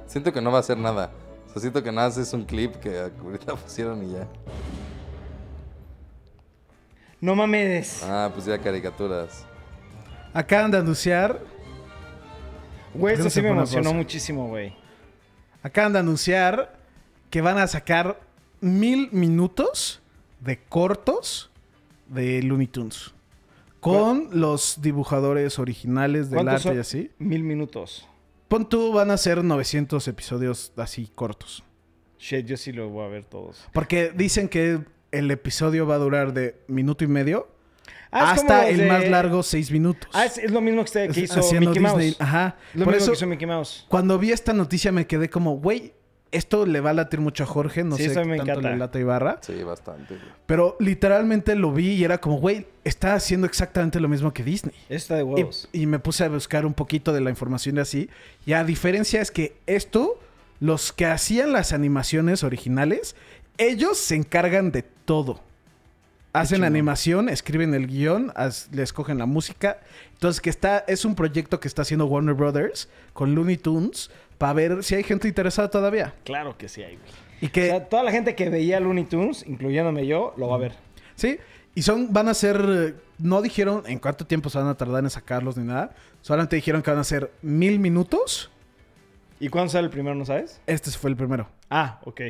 Siento que no va a hacer nada. O sea, siento que nada más es un clip que ahorita [LAUGHS] pusieron y ya. No mames. Ah, pues ya caricaturas. Acaban de anunciar, Güey, esto sí me emocionó muchísimo, güey. acaban de anunciar que van a sacar mil minutos de cortos de Looney Tunes. Con los dibujadores originales del ¿Cuántos arte son? y así. Mil minutos. Pon tú, van a ser 900 episodios así cortos. Shit, yo sí lo voy a ver todos. Porque dicen que el episodio va a durar de minuto y medio Ah, hasta el de- más largo, seis minutos. Ah, es, es lo mismo que, que hizo Haciendo Mickey Mouse. Disney. Ajá. Lo Por mismo eso, que hizo Mickey Mouse. cuando vi esta noticia me quedé como, güey, esto le va a latir mucho a Jorge. No Sí, sé eso qué me tanto encanta. le lata Ibarra. Sí, bastante, güey. Pero literalmente lo vi y era como, güey, está haciendo exactamente lo mismo que Disney. Está de Y, huevos. y me puse a buscar un poquito de la información de así. Y a diferencia es que esto, los que hacían las animaciones originales, ellos se encargan de todo. Hacen animación, escriben el guion, haz- le escogen la música. Entonces, que está, es un proyecto que está haciendo Warner Brothers con Looney Tunes para ver si hay gente interesada todavía. Claro que sí hay, güey. Y O que, sea, toda la gente que veía Looney Tunes, incluyéndome yo, lo va a ver. Sí, y son, van a ser, no dijeron en cuánto tiempo se van a tardar en sacarlos ni nada. Solamente dijeron que van a ser mil minutos. ¿Y cuándo sale el primero, no sabes? Este fue el primero. Ah, ok.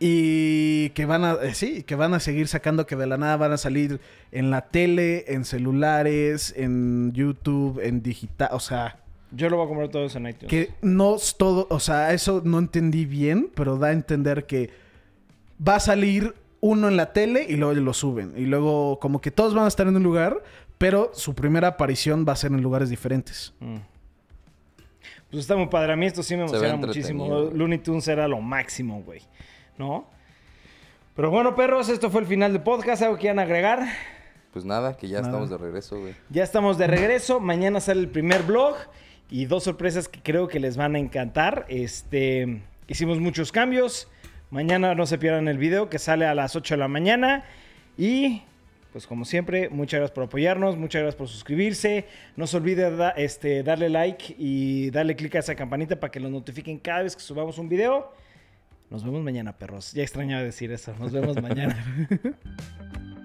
Y Y que van a, eh, sí, que van a seguir sacando que de la nada van a salir en la tele, en celulares, en YouTube, en digital, o sea, Yo lo voy a comprar todo eso en iTunes. que no es todo, o sea, eso no entendí bien, pero da a entender que va a salir uno en la tele y luego lo suben. Y luego como que todos van a estar en un lugar, pero su primera aparición va a ser en lugares diferentes. Mm. Pues está muy padre. A mí esto sí me emociona muchísimo. Looney Tunes era lo máximo, güey. ¿No? Pero bueno, perros, esto fue el final del podcast. ¿Algo que quieran agregar? Pues nada, que ya Nada. estamos de regreso, güey. Ya estamos de regreso. Mañana sale el primer vlog. Y dos sorpresas que creo que les van a encantar. Este, hicimos muchos cambios. Mañana no se pierdan el video que sale a las 8 de la mañana. Y pues como siempre, muchas gracias por apoyarnos, muchas gracias por suscribirse. No se olvide este, darle like y darle click a esa campanita para que los notifiquen cada vez que subamos un video. Nos vemos mañana, perros. Ya extrañaba decir eso. Nos vemos mañana. [LAUGHS]